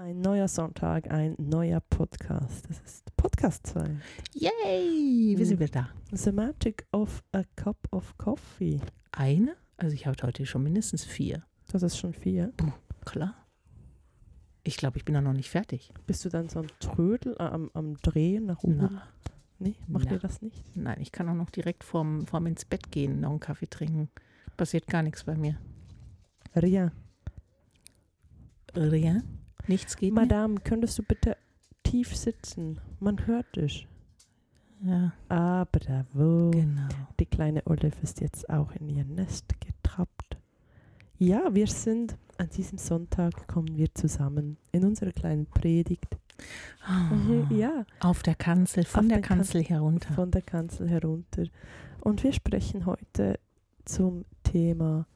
Ein neuer Sonntag, ein neuer Podcast. Das ist Podcast 2. Yay! Wir sind wieder da. The Magic of a Cup of Coffee. Eine? Also ich habe heute schon mindestens vier. Das ist schon vier. Klar. Ich glaube, ich bin da noch nicht fertig. Bist du dann so am Trödel, äh, am, am Drehen nach oben? Na, Nee, macht Na. ihr das nicht? nein, ich kann auch noch direkt vorm, vorm ins Bett gehen, noch einen Kaffee trinken. Passiert gar nichts bei mir. Ria, Ja? Nichts geht mehr? Madame, könntest du bitte tief sitzen? Man hört dich. Ja, Ah, bravo. genau. Die kleine Olive ist jetzt auch in ihr Nest getrappt. Ja, wir sind an diesem Sonntag kommen wir zusammen in unserer kleinen Predigt. Ah, Ja, Auf der Kanzel, von Auf der der Kan- Kanzel herunter. von der Kanzel herunter. Und wir sprechen heute zum Thema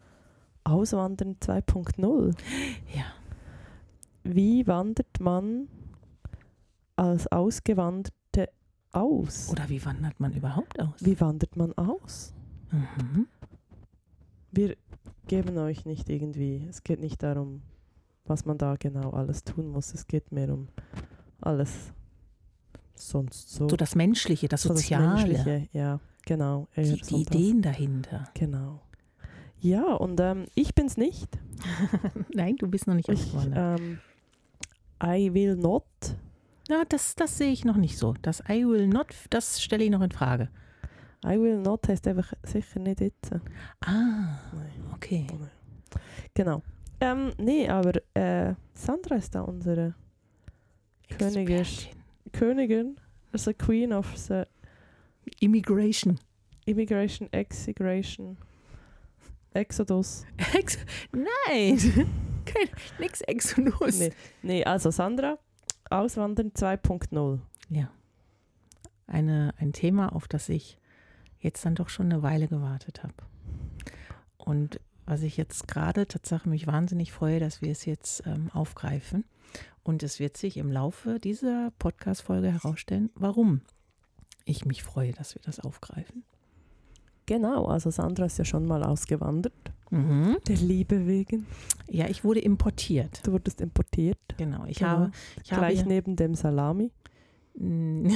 Auswandern 2.0. Ja. Wie wandert man als Ausgewanderte aus? Oder wie wandert man überhaupt aus? Wie wandert man aus? Mhm. Wir geben euch nicht irgendwie, es geht nicht darum, was man da genau alles tun muss. Es geht mehr um alles sonst so. So das Menschliche, das So das Soziale, Menschliche, ja, genau. die, die. Ideen dahinter. Genau. Ja, und ähm, ich bin's nicht. Nein, du bist noch nicht Ich, ausgewandert. ähm, I will not. Ja, das, das sehe ich noch nicht so. Das I will not, das stelle ich noch in Frage. I will not heißt einfach sicher nicht jetzt. Ah, okay. Genau. Ähm, nee, aber äh, Sandra ist da unsere Königin. Königin, also Queen of the Immigration. Immigration, Exigration, Exodus. Ex Nein, Nix Exodus. Nee, nee, also Sandra, Auswandern 2.0. Ja. Eine, ein Thema, auf das ich jetzt dann doch schon eine Weile gewartet habe. Und was ich jetzt gerade tatsächlich mich wahnsinnig freue, dass wir es jetzt ähm, aufgreifen. Und es wird sich im Laufe dieser Podcast-Folge herausstellen, warum ich mich freue, dass wir das aufgreifen. Genau, also Sandra ist ja schon mal ausgewandert. Mhm. Der Liebe wegen. Ja, ich wurde importiert. Du wurdest importiert. Genau. Ich Genau. habe, ich habe Gleich ja- neben dem Salami.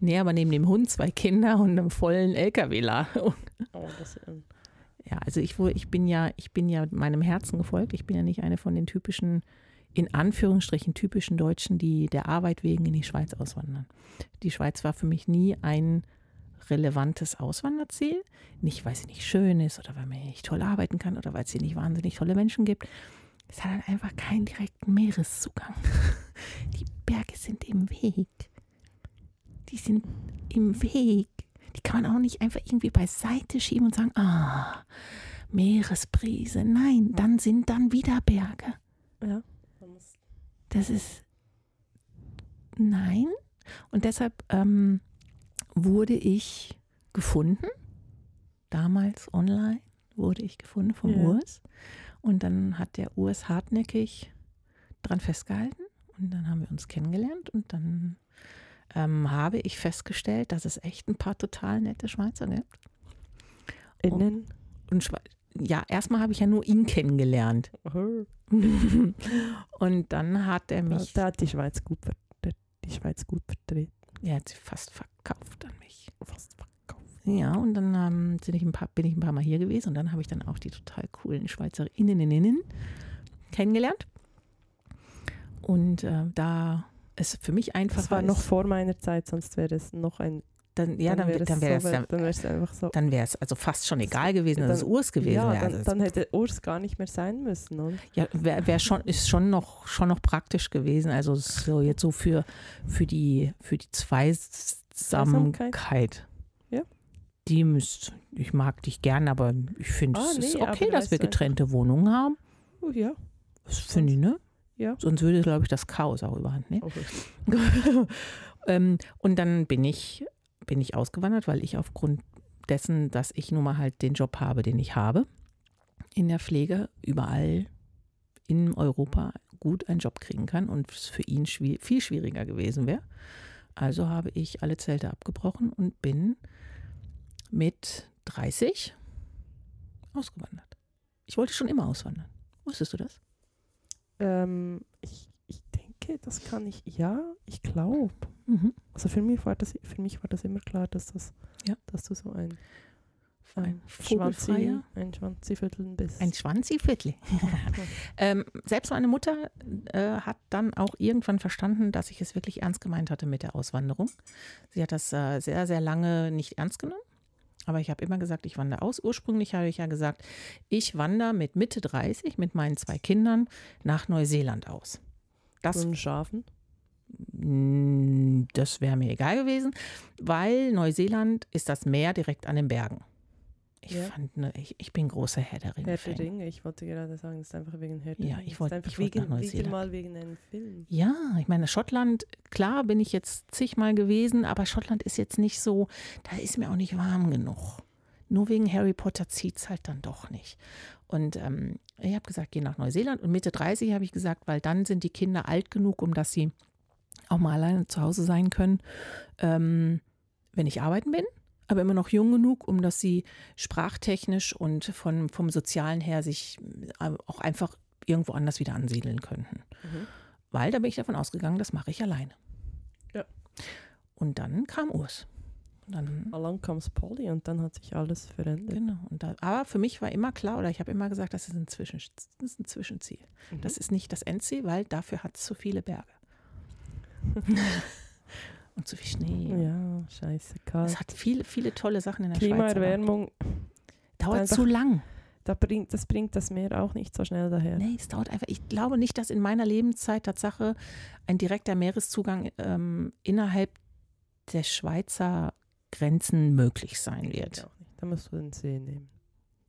Nee, aber neben dem Hund zwei Kinder und einem vollen LKW-Ladung. Oh, das, ähm, Ja, also ich, ich bin ja, ich bin ja meinem Herzen gefolgt. Ich bin ja nicht eine von den typischen, in Anführungsstrichen typischen Deutschen, die der Arbeit wegen in die Schweiz auswandern. Die Schweiz war für mich nie ein relevantes Auswanderziel. Nicht, weil sie nicht schön ist oder weil man hier nicht toll arbeiten kann oder weil es hier nicht wahnsinnig tolle Menschen gibt. Es hat einfach keinen direkten Meereszugang. Die Berge sind im Weg. Die sind im Weg. Die kann man auch nicht einfach irgendwie beiseite schieben und sagen, ah, Meeresbrise. Nein, dann sind dann wieder Berge. ja. Das ist nein. Und deshalb ähm, wurde ich gefunden, damals online wurde ich gefunden vom Ja. Urs. Und dann hat der Urs hartnäckig dran festgehalten und dann haben wir uns kennengelernt und dann ähm, habe ich festgestellt, dass es echt ein paar total nette Schweizer gibt. Innen. Und Schwe ja, erstmal habe ich ja nur ihn kennengelernt. Oh. und dann hat er mich, da hat die Schweiz gut, ver- die Schweiz gut vertreten. er hat sie fast verkauft an mich. Fast verkauft. Ja, und dann ähm, ich ein paar, bin ich ein paar Mal hier gewesen und dann habe ich dann auch die total coolen Schweizerinnen kennengelernt. Und äh, da es für mich einfacher Das war noch vor meiner Zeit, sonst wäre es noch ein. dann, ja, dann, wäre dann wäre es dann, dann wäre es einfach so. dann wäre es also fast schon egal gewesen, dass es Dann- Urs gewesen ja, wäre. dann, Also dann hätte Urs gar nicht mehr sein müssen, oder? Ja, wär, wär schon, ist schon noch, schon noch praktisch gewesen. Also so jetzt so für, für die, für die Zweisamkeit. Ja. Die müsst, ich mag dich gern, aber ich finde, Ah, es ist nee, okay, aber dass wir getrennte Wohnungen haben. Oh, ja. Das finde ich, ne? Ja. Sonst würde, glaube ich, das Chaos auch überhand nehmen. Okay. ähm, und dann bin ich, bin ich ausgewandert, weil ich aufgrund dessen, dass ich nun mal halt den Job habe, den ich habe, in der Pflege überall in Europa gut einen Job kriegen kann und es für ihn schwi viel schwieriger gewesen wäre. Also habe ich alle Zelte abgebrochen und bin mit 30 ausgewandert. Ich wollte schon immer auswandern. Wusstest du das? Ähm, ich, ich denke, das kann ich, ja, ich glaube. Mhm. Also für mich war das, für mich war das immer klar, dass das, Ja. dass du so ein, Ein ein vogelfreier- ein Schwanziviertel bist. Ein Schwanziviertel. ähm, selbst meine Mutter äh, hat dann auch irgendwann verstanden, dass ich es wirklich ernst gemeint hatte mit der Auswanderung. Sie hat das äh, sehr, sehr lange nicht ernst genommen. Aber ich habe immer gesagt, ich wandere aus. Ursprünglich habe ich ja gesagt, ich wandere mit Mitte 30 mit meinen zwei Kindern nach Neuseeland aus. Das und Schafen. Das wäre mir egal gewesen, weil Neuseeland ist das Meer direkt an den Bergen. Ich Ja. fand, ne, ich, ich bin großer Herr der Ringe. Herr der Ringe, ich wollte gerade sagen, das ist einfach wegen Herr der Ja, ich Das wollt- ist einfach ich wollt wegen, Neuseeland. mal wegen einem Film. Ja, ich meine, Schottland, klar bin ich jetzt zigmal gewesen, aber Schottland ist jetzt nicht so, da ist mir auch nicht warm genug. Nur wegen Harry Potter zieht es halt dann doch nicht. Und ähm, ich habe gesagt, geh nach Neuseeland. Und Mitte 30 habe ich gesagt, weil dann sind die Kinder alt genug, um dass sie auch mal alleine zu Hause sein können, ähm, wenn ich arbeiten bin. Aber immer noch jung genug, um dass sie sprachtechnisch und von, vom Sozialen her sich äh, auch einfach irgendwo anders wieder ansiedeln könnten. Mhm. Weil da bin ich davon ausgegangen, das mache ich alleine. Ja. Und dann kam Urs. Und dann, Along comes Polly und dann hat sich alles verändert. genau. Da, aber für mich war immer klar, oder ich habe immer gesagt, das ist ein, Zwischen, das ist ein Zwischenziel. Mhm. Das ist nicht das Endziel, weil dafür hat es zu viele Berge. Und zu viel Schnee. Ja, scheiße, kalt. Es hat viele, viele tolle Sachen in der Schweiz. aber Klimaerwärmung, Dauert zu lang. da bringt, das bringt das Meer auch nicht so schnell daher. Nee, es dauert einfach. Ich glaube nicht, dass in meiner Lebenszeit Tatsache ein direkter Meereszugang ähm, innerhalb der Schweizer Grenzen möglich sein wird. Da musst du den See nehmen.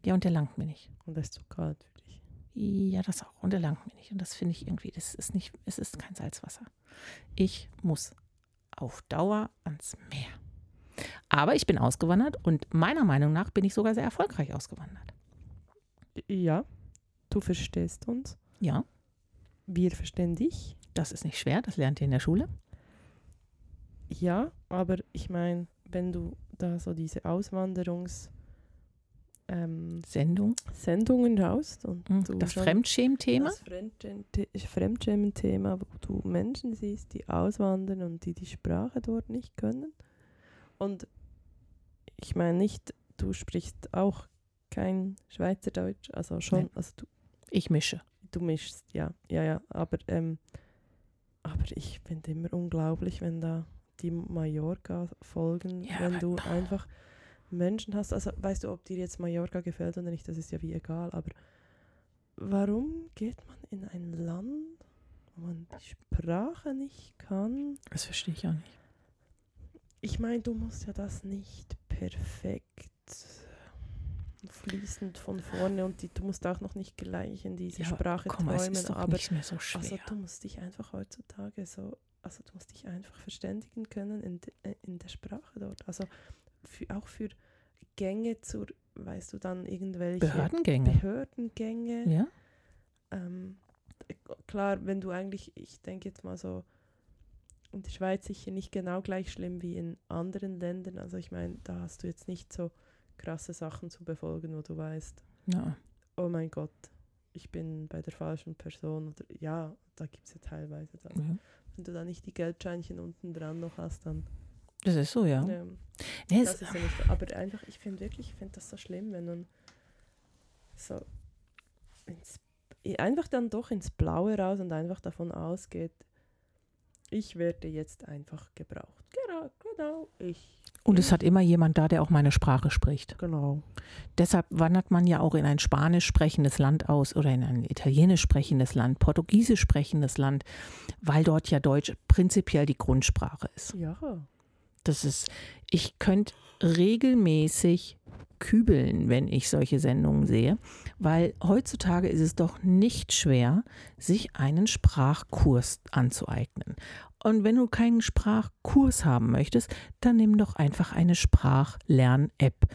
Ja, und der langt mir nicht. Und das ist zu kalt für dich. Ja, das auch. Und der langt mir nicht. Und das finde ich irgendwie, das ist nicht, es ist kein Salzwasser. Ich muss auf Dauer ans Meer. Aber ich bin ausgewandert und meiner Meinung nach bin ich sogar sehr erfolgreich ausgewandert. Ja, du verstehst uns. Ja, Wir verstehen dich. das ist nicht schwer, das lernt ihr in der Schule. Ja, aber ich meine, wenn du da so diese Auswanderungs ähm, Sendung. Sendungen schaust und Mhm. Das Fremdschämen-Thema. das Fremdschämen- Fremdschämen-Thema, wo du Menschen siehst, die auswandern und die die Sprache dort nicht können. Und ich meine nicht, du sprichst auch kein Schweizerdeutsch, also schon, Nein. also du, Ich mische. du mischst, ja, ja, ja, aber, ähm, aber ich finde immer unglaublich, wenn da die Mallorca folgen, Ja, wenn du einfach Menschen hast, also weißt du, ob dir jetzt Mallorca gefällt oder nicht, das ist ja wie egal, aber warum geht man in ein Land, wo man die Sprache nicht kann? Das verstehe ich auch nicht. Ich meine, du musst ja das nicht perfekt fließend von vorne und die, du musst auch noch nicht gleich in diese Ja, Sprache Komm, es träumen, ist doch aber nicht mehr so schwer. also du musst dich einfach heutzutage so, also du musst dich einfach verständigen können in, de, äh, in der Sprache dort. Also für, auch für Gänge zur, weißt du dann irgendwelche Behördengänge. Behördengänge. Ja? Ähm, äh, klar, wenn du eigentlich, ich denke jetzt mal so, in der Schweiz sicher nicht genau gleich schlimm wie in anderen Ländern. Also ich meine, da hast du jetzt nicht so krasse Sachen zu befolgen, wo du weißt, ja. oh mein Gott, ich bin bei der falschen Person. Oder, ja, da gibt es ja teilweise dann. ja. Wenn du da nicht die Geldscheinchen unten dran noch hast, dann. Das ist so, ja. Nee, das ist ja nicht, aber einfach, ich finde wirklich, ich finde das so schlimm, wenn man so ins, einfach dann doch ins Blaue raus und einfach davon ausgeht, ich werde jetzt einfach gebraucht. Genau, genau, ich. und es hat immer jemand da, der auch meine Sprache spricht. Genau. Deshalb wandert man ja auch in ein spanisch sprechendes Land aus oder in ein italienisch sprechendes Land, portugiesisch sprechendes Land, weil dort ja Deutsch prinzipiell die Grundsprache ist. Ja. Das ist, ich könnte regelmäßig kübeln, wenn ich solche Sendungen sehe, weil heutzutage ist es doch nicht schwer, sich einen Sprachkurs anzueignen. Und wenn du keinen Sprachkurs haben möchtest, dann nimm doch einfach eine Sprachlern-App.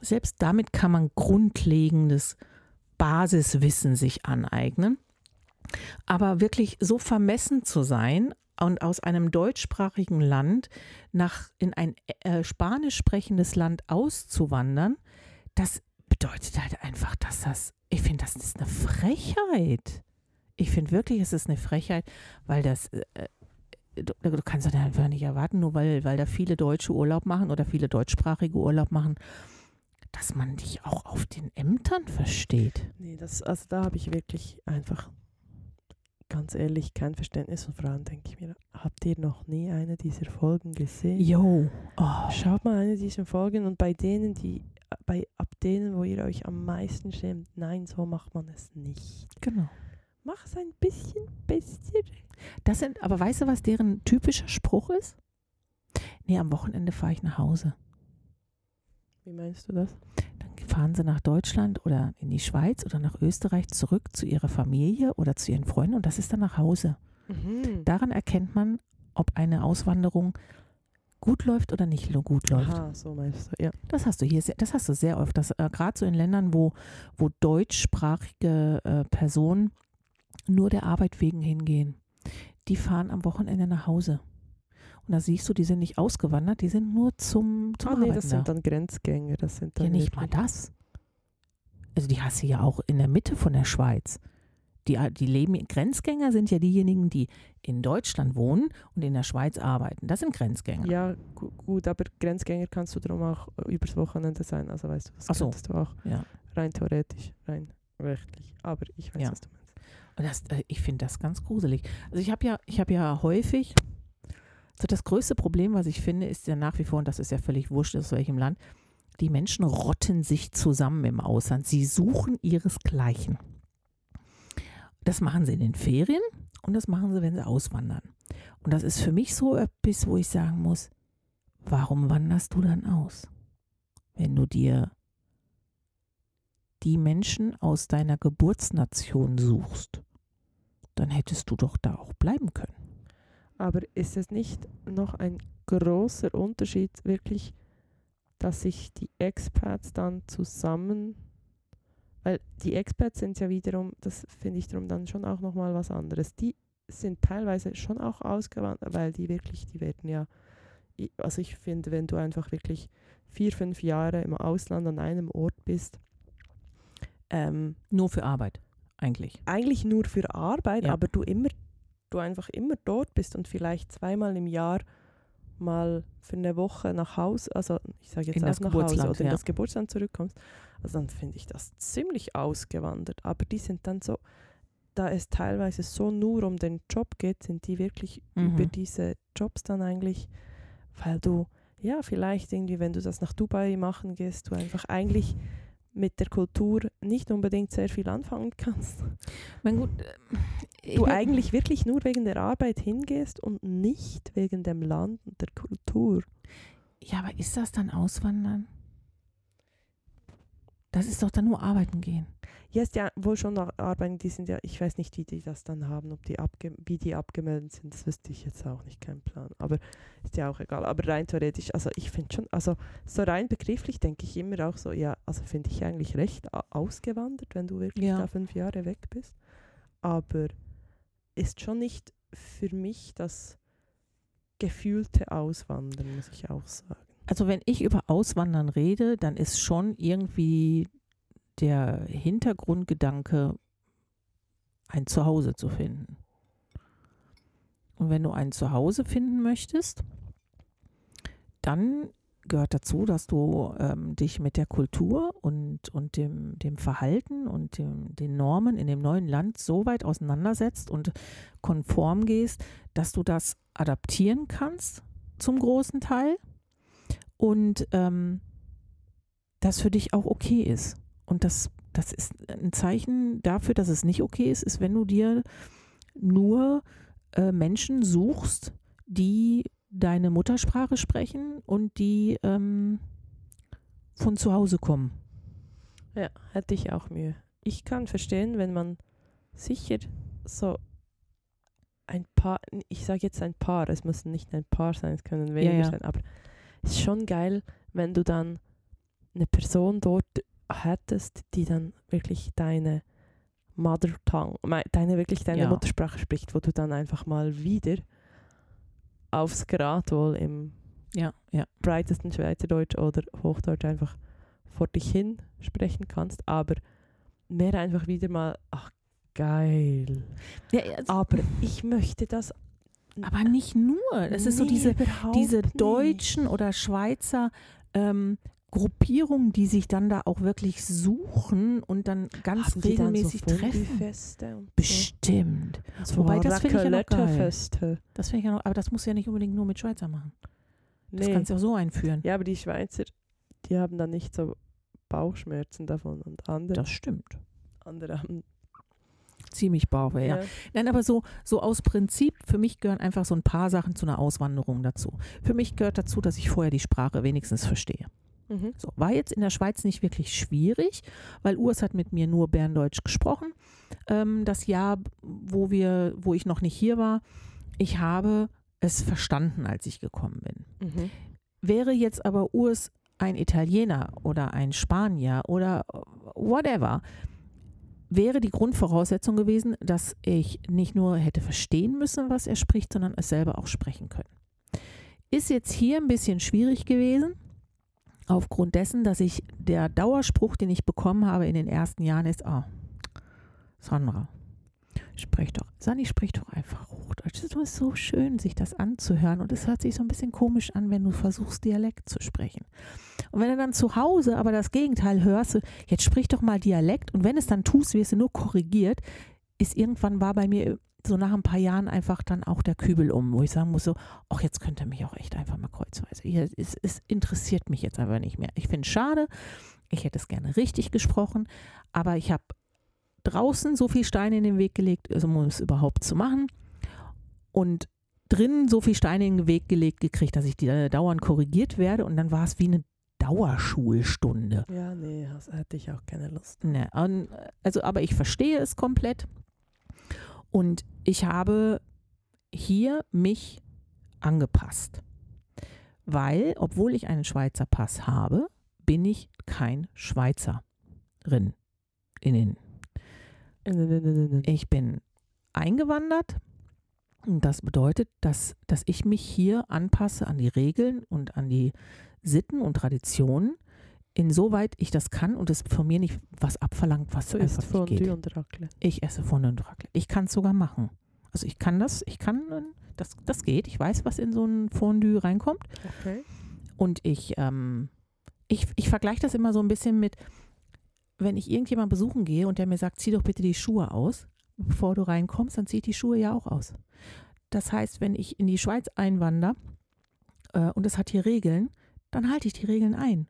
Selbst damit kann man grundlegendes Basiswissen sich aneignen. Aber wirklich so vermessen zu sein und aus einem deutschsprachigen Land nach in ein äh, spanisch sprechendes Land auszuwandern, das bedeutet halt einfach, dass das, ich finde, das ist eine Frechheit. Ich finde wirklich, es ist eine Frechheit, weil das, äh, du, du kannst das einfach nicht erwarten, nur weil, weil da viele Deutsche Urlaub machen oder viele deutschsprachige Urlaub machen, dass man dich auch auf den Ämtern versteht. Nee, das, also da habe ich wirklich einfach ganz ehrlich kein Verständnis. Und vor allem denke ich mir, habt ihr noch nie eine dieser Folgen gesehen? Jo. Oh. Schaut mal eine dieser Folgen und bei denen, die, bei ab denen, wo ihr euch am meisten schämt, nein, so macht man es nicht. Genau. Mach es ein bisschen besser. Das sind, aber weißt du, was deren typischer Spruch ist? Nee, am Wochenende fahre ich nach Hause. Wie meinst du das? Fahren sie nach Deutschland oder in die Schweiz oder nach Österreich zurück zu ihrer Familie oder zu ihren Freunden und das ist dann nach Hause. Mhm. Daran erkennt man, ob eine Auswanderung gut läuft oder nicht gut läuft. Aha, so meinst du, ja. Das hast du hier, sehr, das hast du sehr oft. Das äh, gerade so in Ländern, wo, wo deutschsprachige äh, Personen nur der Arbeit wegen hingehen. Die fahren am Wochenende nach Hause. Und da siehst du, die sind nicht ausgewandert, die sind nur zum, zum Ah, nee, das da. sind dann Grenzgänger. Das sind dann Ja, nicht mal das. Also die hast du ja auch in der Mitte von der Schweiz. Die, die leben, Grenzgänger sind ja diejenigen, die in Deutschland wohnen und in der Schweiz arbeiten. Das sind Grenzgänger. Ja, gu gut, aber Grenzgänger kannst du darum auch äh, übers Wochenende sein. Also weißt du, das Ach so. könntest du auch Ja. rein theoretisch, rein rechtlich. Aber ich weiß, Ja. was du meinst. Und das, äh, ich finde das ganz gruselig. Also ich habe ja, ich habe ja häufig, so das größte Problem, was ich finde, ist ja nach wie vor, und das ist ja völlig wurscht, aus welchem Land, die Menschen rotten sich zusammen im Ausland. Sie suchen ihresgleichen. Das machen sie in den Ferien und das machen sie, wenn sie auswandern. Und das ist für mich so etwas, wo ich sagen muss, warum wanderst du dann aus? Wenn du dir die Menschen aus deiner Geburtsnation suchst, dann hättest du doch da auch bleiben können. Aber ist es nicht noch ein großer Unterschied wirklich, dass sich die Expats dann zusammen, weil die Expats sind ja wiederum, das finde ich darum dann schon auch nochmal was anderes. Die sind teilweise schon auch ausgewandert, weil die wirklich, die werden ja, also ich finde, wenn du einfach wirklich vier, fünf Jahre im Ausland an einem Ort bist, ähm, Nur für Arbeit, eigentlich. eigentlich nur für Arbeit, Ja. aber du immer, du einfach immer dort bist und vielleicht zweimal im Jahr mal für eine Woche nach Hause, also ich sage jetzt In auch nach Hause oder in ja. das Geburtsland zurückkommst, also dann finde ich das ziemlich ausgewandert. Aber die sind dann so, da es teilweise so nur um den Job geht, sind die wirklich Mhm. über diese Jobs dann eigentlich, weil du, ja, vielleicht irgendwie, wenn du das nach Dubai machen gehst, du einfach eigentlich mit der Kultur nicht unbedingt sehr viel anfangen kannst Mein gut, du eigentlich wirklich nur wegen der Arbeit hingehst und nicht wegen dem Land und der Kultur. Ja, aber ist das dann Auswandern? Das ist doch dann nur arbeiten gehen. Ja, ist ja wohl schon noch Arbeiten, die sind ja, ich weiß nicht, wie die das dann haben, ob die abge wie die abgemeldet sind, das wüsste ich jetzt auch nicht, kein Plan. Aber ist ja auch egal. Aber rein theoretisch, also ich finde schon, also so rein begrifflich denke ich immer auch so, ja, also finde ich eigentlich recht ausgewandert, wenn du wirklich Ja. da fünf Jahre weg bist. Aber ist schon nicht für mich das gefühlte Auswandern, muss ich auch sagen. Also wenn ich über Auswandern rede, dann ist schon irgendwie der Hintergrundgedanke, ein Zuhause zu finden. Und wenn du ein Zuhause finden möchtest, dann gehört dazu, dass du ähm, dich mit der Kultur und, und dem, dem Verhalten und dem, den Normen in dem neuen Land so weit auseinandersetzt und konform gehst, dass du das adaptieren kannst zum großen Teil und ähm, das für dich auch okay ist. Und das, das ist ein Zeichen dafür, dass es nicht okay ist, ist, wenn du dir nur äh, Menschen suchst, die deine Muttersprache sprechen und die ähm, von zu Hause kommen. Ja, hätte ich auch Mühe. Ich kann verstehen, wenn man sicher so ein Paar, ich sage jetzt ein Paar, es muss nicht ein Paar sein, es können weniger ja. sein, aber es ist schon geil, wenn du dann eine Person dort hättest, die dann wirklich deine Mother Tongue, deine wirklich deine Ja. Muttersprache spricht, wo du dann einfach mal wieder aufs Grad wohl im Ja, ja. breitesten Schweizerdeutsch oder Hochdeutsch einfach vor dich hin sprechen kannst, aber mehr einfach wieder mal, ach, geil. Ja, also, Aber ich möchte das aber nicht nur. Es ist so Nee, diese, diese deutschen oder Schweizer ähm, Gruppierungen, die sich dann da auch wirklich suchen und dann ganz Haben die dann regelmäßig so treffen. So? Bestimmt. So Wobei, das finde ich ja noch geil. Das finde ich ja noch, aber das muss ja nicht unbedingt nur mit Schweizer machen. Das Nee. kannst du auch so einführen. Ja, aber die Schweizer, die haben dann nicht so Bauchschmerzen davon und andere, Das stimmt. andere haben. Ziemlich Bauchweh, ja. Nein, aber so, so aus Prinzip, für mich gehören einfach so ein paar Sachen zu einer Auswanderung dazu. Für mich gehört dazu, dass ich vorher die Sprache wenigstens verstehe. Mhm. So, war jetzt in der Schweiz nicht wirklich schwierig, weil Urs hat mit mir nur Berndeutsch gesprochen. Ähm, das Jahr, wo, wir, wo ich noch nicht hier war, ich habe es verstanden, als ich gekommen bin. Mhm. Wäre jetzt aber Urs ein Italiener oder ein Spanier oder whatever, wäre die Grundvoraussetzung gewesen, dass ich nicht nur hätte verstehen müssen, was er spricht, sondern es selber auch sprechen können. Ist jetzt hier ein bisschen schwierig gewesen, aufgrund dessen, dass ich der Dauerspruch, den ich bekommen habe in den ersten Jahren, ist, oh, Sandra, sprich doch, Sani, sprich doch einfach Hochdeutsch. Es ist so schön, sich das anzuhören und es hört sich so ein bisschen komisch an, wenn du versuchst, Dialekt zu sprechen. Und wenn du dann zu Hause aber das Gegenteil hörst, jetzt sprich doch mal Dialekt und wenn es dann tust, wirst du nur korrigiert, ist irgendwann war bei mir so nach ein paar Jahren einfach dann auch der Kübel um, wo ich sagen muss so, ach, jetzt könnte mich auch echt einfach mal kreuzweise. Hier, es, es interessiert mich jetzt aber nicht mehr. Ich finde es schade, ich hätte es gerne richtig gesprochen, aber ich habe draußen so viel Steine in den Weg gelegt, also um es überhaupt zu machen und drinnen so viel Steine in den Weg gelegt gekriegt, dass ich die, äh, dauernd korrigiert werde und dann war es wie eine Dauerschulstunde. Ja, nee, das hätte ich auch keine Lust. Ne, an- also, aber ich verstehe es komplett. Und ich habe hier mich angepasst. Weil, obwohl ich einen Schweizer Pass habe, bin ich kein Schweizerin. Innen. Ich bin eingewandert. Das bedeutet, dass, dass ich mich hier anpasse an die Regeln und an die Sitten und Traditionen, insoweit ich das kann und es von mir nicht was abverlangt, was So einfach ist nicht geht. Fondue und Raclette. Ich esse Fondue und Raclette. Ich kann es sogar machen. Also ich kann das, ich kann, äh, das, das geht. Ich weiß, was in so ein Fondue reinkommt. Okay. Und ich, ähm, ich, ich vergleiche das immer so ein bisschen mit, wenn ich irgendjemanden besuchen gehe und der mir sagt, zieh doch bitte die Schuhe aus, bevor du reinkommst, dann zieh ich die Schuhe ja auch aus. Das heißt, wenn ich in die Schweiz einwandere äh, und es hat hier Regeln, dann halte ich die Regeln ein.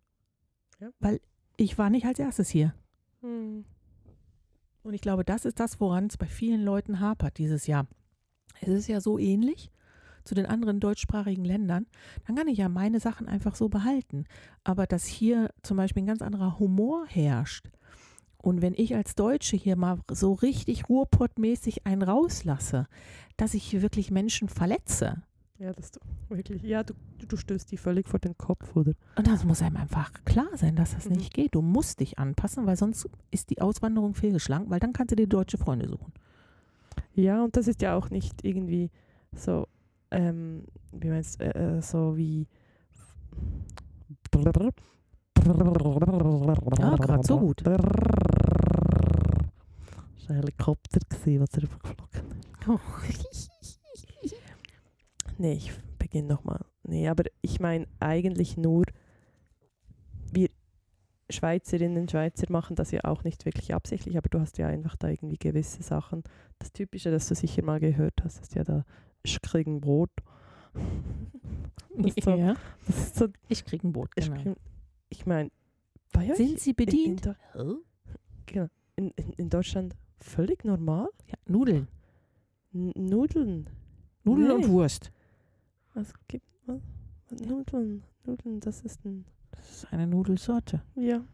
Ja. Weil ich war nicht als erstes hier. Hm. Und ich glaube, das ist das, woran es bei vielen Leuten hapert dieses Jahr. Es ist ja so ähnlich zu den anderen deutschsprachigen Ländern. Dann kann ich ja meine Sachen einfach so behalten. Aber dass hier zum Beispiel ein ganz anderer Humor herrscht. Und wenn ich als Deutsche hier mal so richtig Ruhrpottmäßig einen rauslasse, dass ich hier wirklich Menschen verletze. Ja, das du wirklich. Ja, du, du- stößt die völlig vor den Kopf, oder? Und das muss einem einfach klar sein, dass das Mhm. nicht geht. Du musst dich anpassen, weil sonst ist die Auswanderung fehlgeschlagen, weil dann kannst du dir deutsche Freunde suchen. Ja, und das ist ja auch nicht irgendwie so, ähm, wie meinst du, äh, äh, so wie. Ja, grad so gut. Das war ein Helikopter, gewesen, was er übergeflogen ist. Nee, ich beginne nochmal. Nee, aber ich meine eigentlich nur, wir Schweizerinnen und Schweizer machen das ja auch nicht wirklich absichtlich, aber du hast ja einfach da irgendwie gewisse Sachen. Das Typische, das du sicher mal gehört hast, ist ja da, ich kriege ein Brot. Das ist so, Ja. das ist so Ich kriege ein ich, genau. ich meine, bei euch Sind Sie in, bedient? in, genau, in, in, in Deutschland völlig normal? Ja, Nudeln. N Nudeln. Nudeln Nee. und Wurst. Was gibt was? Nudeln, Nudeln, das ist ein. Das ist eine Nudelsorte. Ja.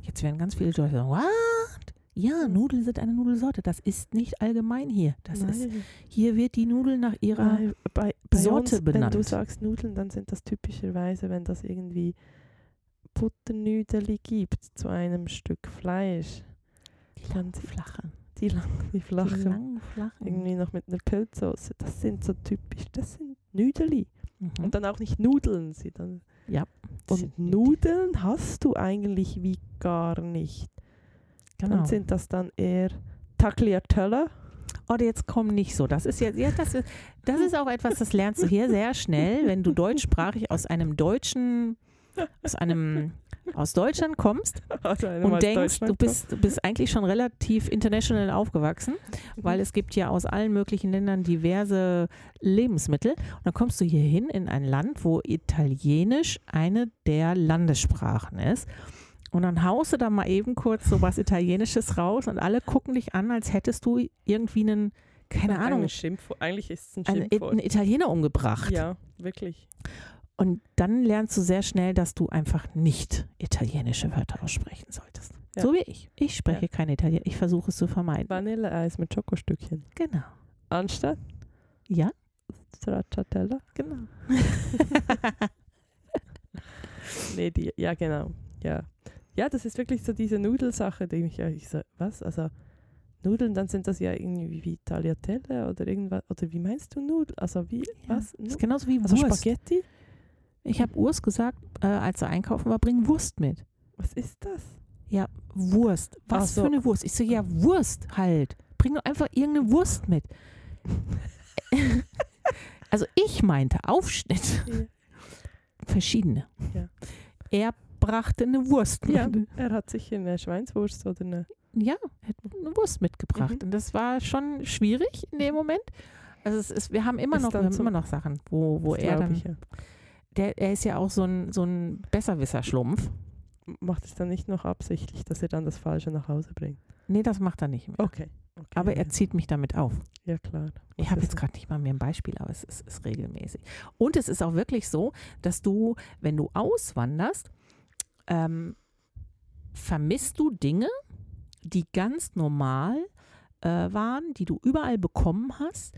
Jetzt werden ganz viele Leute sagen, what? Ja, Nudeln sind eine Nudelsorte. Das ist nicht allgemein hier. Das ist, Nein. hier wird die Nudel nach ihrer... Bei, bei, bei Sorte uns, Wenn benannt. du sagst Nudeln, dann sind das typischerweise, wenn das irgendwie Butternüdeli gibt zu einem Stück Fleisch. Die Dann flachen. Die, lang, die Die flachen. langen, flachen. Irgendwie noch mit einer Pilzsoße. Das sind so typisch, das sind Nüdeli. Mhm. Und dann auch nicht Nudeln. Sie dann. Das Und Nudeln hast du eigentlich wie gar nicht. Genau. Dann sind das dann eher Tagliatelle. Oh, jetzt komm nicht so. Das ist jetzt, ja, das ist, das ist auch etwas, das lernst du hier sehr schnell, wenn du deutschsprachig aus einem deutschen, aus einem, aus Deutschland kommst Also und denkst, du bist, du bist eigentlich schon relativ international aufgewachsen, weil es gibt ja aus allen möglichen Ländern diverse Lebensmittel. Und dann kommst du hier hin in ein Land, wo Italienisch eine der Landessprachen ist. Und dann haust du da mal eben kurz so was Italienisches raus und alle gucken dich an, als hättest du irgendwie einen, keine. Ahnung, Ein Schimpfwort. Eigentlich ist es ein Schimpfwort. einen Italiener umgebracht. ja, wirklich. Und dann lernst du sehr schnell, dass du einfach nicht italienische Wörter aussprechen solltest. Ja. So wie ich. Ich spreche kein Italienisch. Ich versuche es zu vermeiden. Vanilleeis mit Schokostückchen. Genau. Anstatt Ja, Stracciatella. genau. Nee, die, ja, genau. Ja. ja, das ist wirklich so diese Nudelsache, die ich ja, ich so, was? Also Nudeln, dann sind das ja irgendwie wie Tagliatelle oder irgendwas. Oder wie meinst du Nudeln? Also wie, Ja, was? Das ist genauso wie Also Wurst. Spaghetti? Ich habe Urs gesagt, äh, als er einkaufen war, bring Wurst mit. Was ist das? Ja, Wurst. Was so. für eine Wurst? Ich so, ja, Wurst halt. Bring doch einfach irgendeine Wurst mit. also ich meinte Aufschnitt. Ja. Verschiedene. Ja. Er brachte eine Wurst mit. Ja, er hat sicher eine Schweinswurst oder eine. Ja, er hat eine Wurst mitgebracht. Mhm. Und das war schon schwierig in dem Moment. Also es ist, wir haben immer Ist noch, wir haben immer noch Sachen, wo, wo er dann, ich, ja. Der, er ist ja auch so ein, so ein Besserwisser-Schlumpf. Macht es dann nicht noch absichtlich, dass er dann das Falsche nach Hause bringt? Nee, das macht er nicht mehr. Okay. okay Aber er zieht mich damit auf. Ja, klar. Ich Was habe ist jetzt gerade nicht mal mehr ein Beispiel, aber es ist, ist regelmäßig. Und es ist auch wirklich so, dass du, wenn du auswanderst, ähm, vermisst du Dinge, die ganz normal äh, waren, die du überall bekommen hast,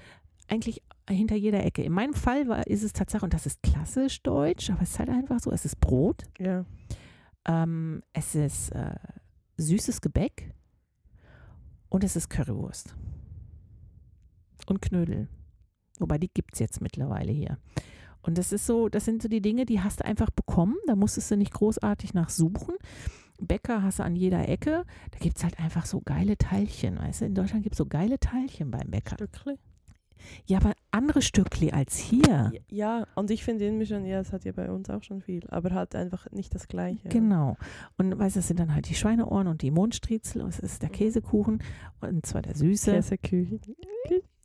eigentlich hinter jeder Ecke. In meinem Fall war, ist es Tatsache, und das ist klassisch deutsch, aber es ist halt einfach so, es ist Brot, Ja. ähm, es ist äh, süßes Gebäck und es ist Currywurst. Und Knödel. Wobei die gibt es jetzt mittlerweile hier. Und das ist so, das sind so die Dinge, die hast du einfach bekommen. Da musstest du nicht großartig nachsuchen. Bäcker hast du an jeder Ecke. Da gibt es halt einfach so geile Teilchen. Weißt du, in Deutschland gibt es so geile Teilchen beim Bäcker. Stückli? Ja, aber andere Stückli als hier. Ja, und ich finde irgendwie schon, ja, es hat ja bei uns auch schon viel, aber halt einfach nicht das Gleiche. Genau. Und weißt du, das sind dann halt die Schweineohren und die Mondstriezel. Und es ist der Käsekuchen. Und zwar der süße. Käseküche.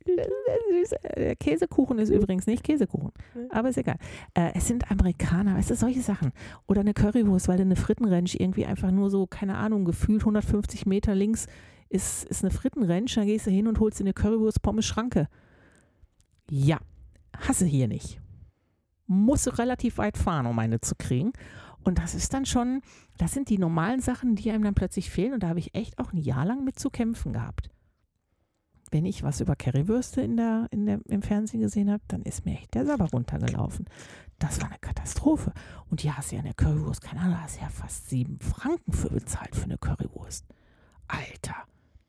Der süße- Der Käsekuchen ist übrigens nicht Käsekuchen, aber ist egal. Äh, es sind Amerikaner, weißt du, solche Sachen. Oder eine Currywurst, weil du eine Frittenranch irgendwie einfach nur so, keine Ahnung, gefühlt 150 Meter links ist, ist eine Frittenranch, dann gehst du hin und holst dir eine Currywurst Pommes Schranke. Ja, hasse hier nicht. Musst du relativ weit fahren, um eine zu kriegen. Und das ist dann schon, das sind die normalen Sachen, die einem dann plötzlich fehlen. Und da habe ich echt auch ein Jahr lang mit zu kämpfen gehabt wenn ich was über Currywürste in der, in der, im Fernsehen gesehen habe, dann ist mir echt der Sabber runtergelaufen. Das war eine Katastrophe. Und hier hast du ja eine Currywurst, keine Ahnung, hast du ja fast sieben Franken für bezahlt für eine Currywurst. Alter.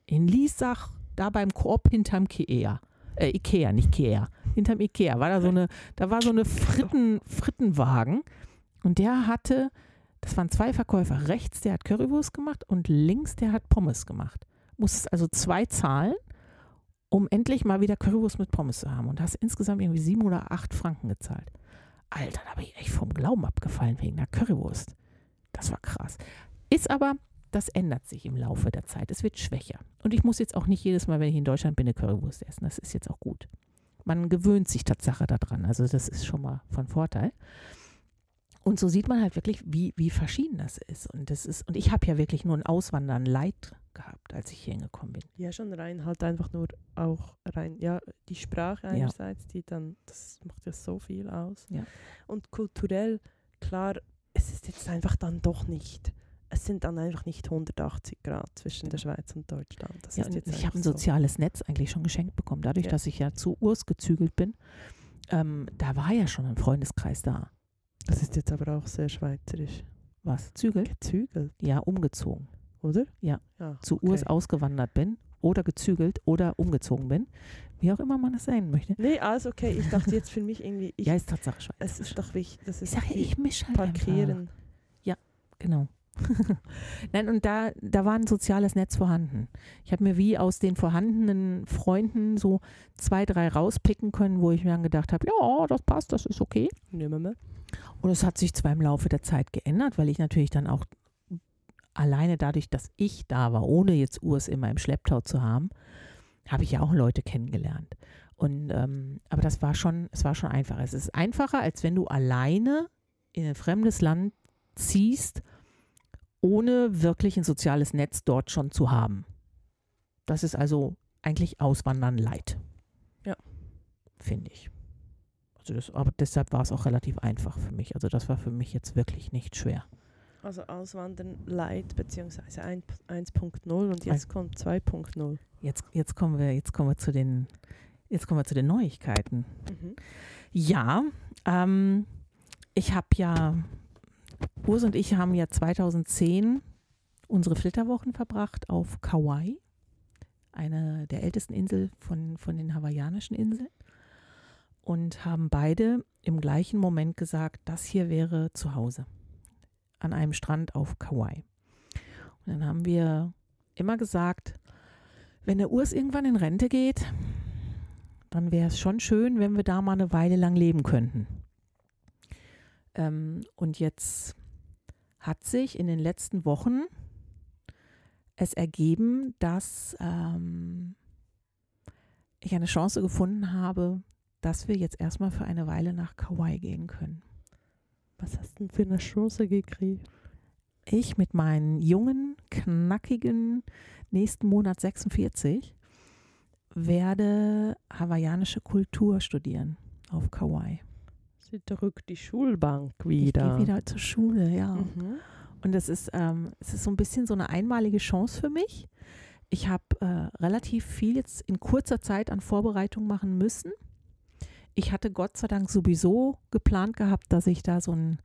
In Liesach, da beim Koop hinterm Ikea. Äh, Ikea, nicht Kea. Hinterm Ikea war da so eine, da war so eine Fritten, Frittenwagen. Und der hatte, das waren zwei Verkäufer. Rechts, der hat Currywurst gemacht und links, der hat Pommes gemacht. Musstest also zwei zahlen um endlich mal wieder Currywurst mit Pommes zu haben. Und hast insgesamt irgendwie sieben oder acht Franken gezahlt. Alter, da bin ich echt vom Glauben abgefallen wegen der Currywurst. Das war krass. Ist aber, das ändert sich im Laufe der Zeit. Es wird schwächer. Und ich muss jetzt auch nicht jedes Mal, wenn ich in Deutschland bin, eine Currywurst essen. Das ist jetzt auch gut. Man gewöhnt sich Tatsache daran. Also das ist schon mal von Vorteil. Und so sieht man halt wirklich, wie, wie verschieden das ist. Und das ist, und ich habe ja wirklich nur ein Auswandern Leid gehabt, als ich hier hingekommen bin. Ja, schon rein, halt einfach nur auch rein, ja, die Sprache einerseits, die dann, das macht ja so viel aus. Ja. Und kulturell, klar, es ist jetzt einfach dann doch nicht, es sind dann einfach nicht 180 Grad zwischen der Schweiz und Deutschland. Das Ja, ist und jetzt ich habe ein so. soziales Netz eigentlich schon geschenkt bekommen, dadurch, Ja. dass ich ja zu Urs gezügelt bin. Ähm, da war ja schon ein Freundeskreis da. Das ist jetzt aber auch sehr schweizerisch. Was? Zügelt? Gezügelt, Ja, umgezogen. oder? Ja. ja Zu okay. Urs ausgewandert bin oder gezügelt oder umgezogen bin. Wie auch immer man das sein möchte. Nee, alles okay. Ich dachte jetzt für mich irgendwie, ich, ja, ist Tatsache Schweiz. es ist doch wichtig, das Ich ist sage, wie ich mische halt Einfach. Parkieren. Genau. Nein, und da, da war ein soziales Netz vorhanden. Ich habe mir wie aus den vorhandenen Freunden so zwei, drei rauspicken können, wo ich mir dann gedacht habe, ja, das passt, das ist okay. Nehmen wir. Und es hat sich zwar im Laufe der Zeit geändert, weil ich natürlich dann auch alleine dadurch, dass ich da war, ohne jetzt Urs immer im Schlepptau zu haben, habe ich ja auch Leute kennengelernt. Und ähm, aber das war schon, es war schon einfacher. Es ist einfacher, als wenn du alleine in ein fremdes Land ziehst, ohne wirklich ein soziales Netz dort schon zu haben. Das ist also eigentlich Auswandern leid. Ja. Finde ich. Also das, aber deshalb war es auch relativ einfach für mich. Also das war für mich jetzt wirklich nicht schwer. Also Auswandern Light beziehungsweise 1.0 und jetzt kommt 2.0. Jetzt, jetzt kommen wir, jetzt kommen wir zu den, jetzt kommen wir zu den Neuigkeiten. Mhm. Ja, ähm, ich habe ja, Urs und ich haben ja 2010 unsere Flitterwochen verbracht auf Kauai, eine der ältesten Inseln von, von den hawaiianischen Inseln. Und haben beide im gleichen Moment gesagt, das hier wäre zu Hause an einem Strand auf Kauai. Und dann haben wir immer gesagt, wenn der Urs irgendwann in Rente geht, dann wäre es schon schön, wenn wir da mal eine Weile lang leben könnten. Ähm, und jetzt hat sich in den letzten Wochen es ergeben, dass ähm, ich eine Chance gefunden habe, dass wir jetzt erstmal für eine Weile nach Kauai gehen können. Was hast du denn für eine Chance gekriegt? Ich mit meinen jungen, knackigen, nächsten Monat 46, werde hawaiianische Kultur studieren auf Kauai. Sie drückt die Schulbank Ich wieder. gehe wieder zur Schule, ja. Mhm. Und das ist, ähm, es ist so ein bisschen so eine einmalige Chance für mich. Ich habe äh, relativ viel jetzt in kurzer Zeit an Vorbereitung machen müssen. Ich hatte Gott sei Dank sowieso geplant gehabt, dass ich da so einen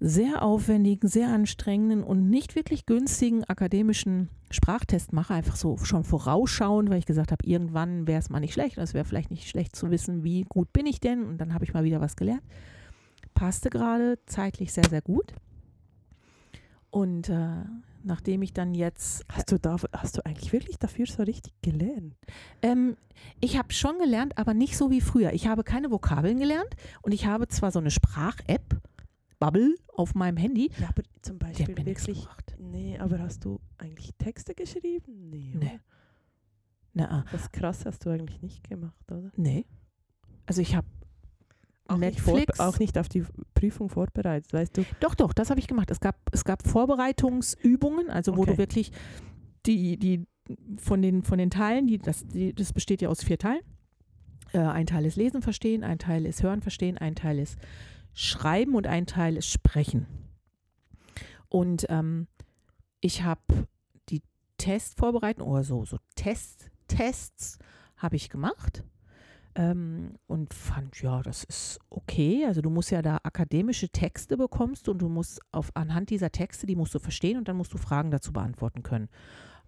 sehr aufwendigen, sehr anstrengenden und nicht wirklich günstigen akademischen Sprachtest mache. Einfach so schon vorausschauend, weil ich gesagt habe, irgendwann wäre es mal nicht schlecht. Es wäre vielleicht nicht schlecht zu wissen, wie gut bin ich denn. Und dann habe ich mal wieder was gelernt. Passte gerade zeitlich sehr, sehr gut. Und äh, nachdem ich dann jetzt Hast du, da, hast du eigentlich wirklich dafür so richtig gelernt? Ähm, ich habe schon gelernt, aber nicht so wie früher. Ich habe keine Vokabeln gelernt und ich habe zwar so eine Sprach-App, Bubble, auf meinem Handy. Ja, aber zum Beispiel mir wirklich. gebracht. Nee, aber hast du eigentlich Texte geschrieben? Nee. oder? Nee. Na, Das krass hast du eigentlich nicht gemacht, oder? nee. Also ich habe Nicht vor, Netflix. auch nicht auf die Prüfung vorbereitet, weißt du? Doch, doch, das habe ich gemacht. Es gab, es gab Vorbereitungsübungen, also wo Okay. du wirklich die, die von den, von den Teilen, die, das, die, das besteht ja aus vier Teilen. Äh, ein Teil ist Lesen verstehen, ein Teil ist Hören verstehen, ein Teil ist Schreiben und ein Teil ist Sprechen. Und ähm, ich habe die Testvorbereitung oder so, so Test, Tests habe ich gemacht ähm, und fand, ja, das ist okay. Also du musst ja da akademische Texte bekommst und du musst auf anhand dieser Texte, die musst du verstehen und dann musst du Fragen dazu beantworten können.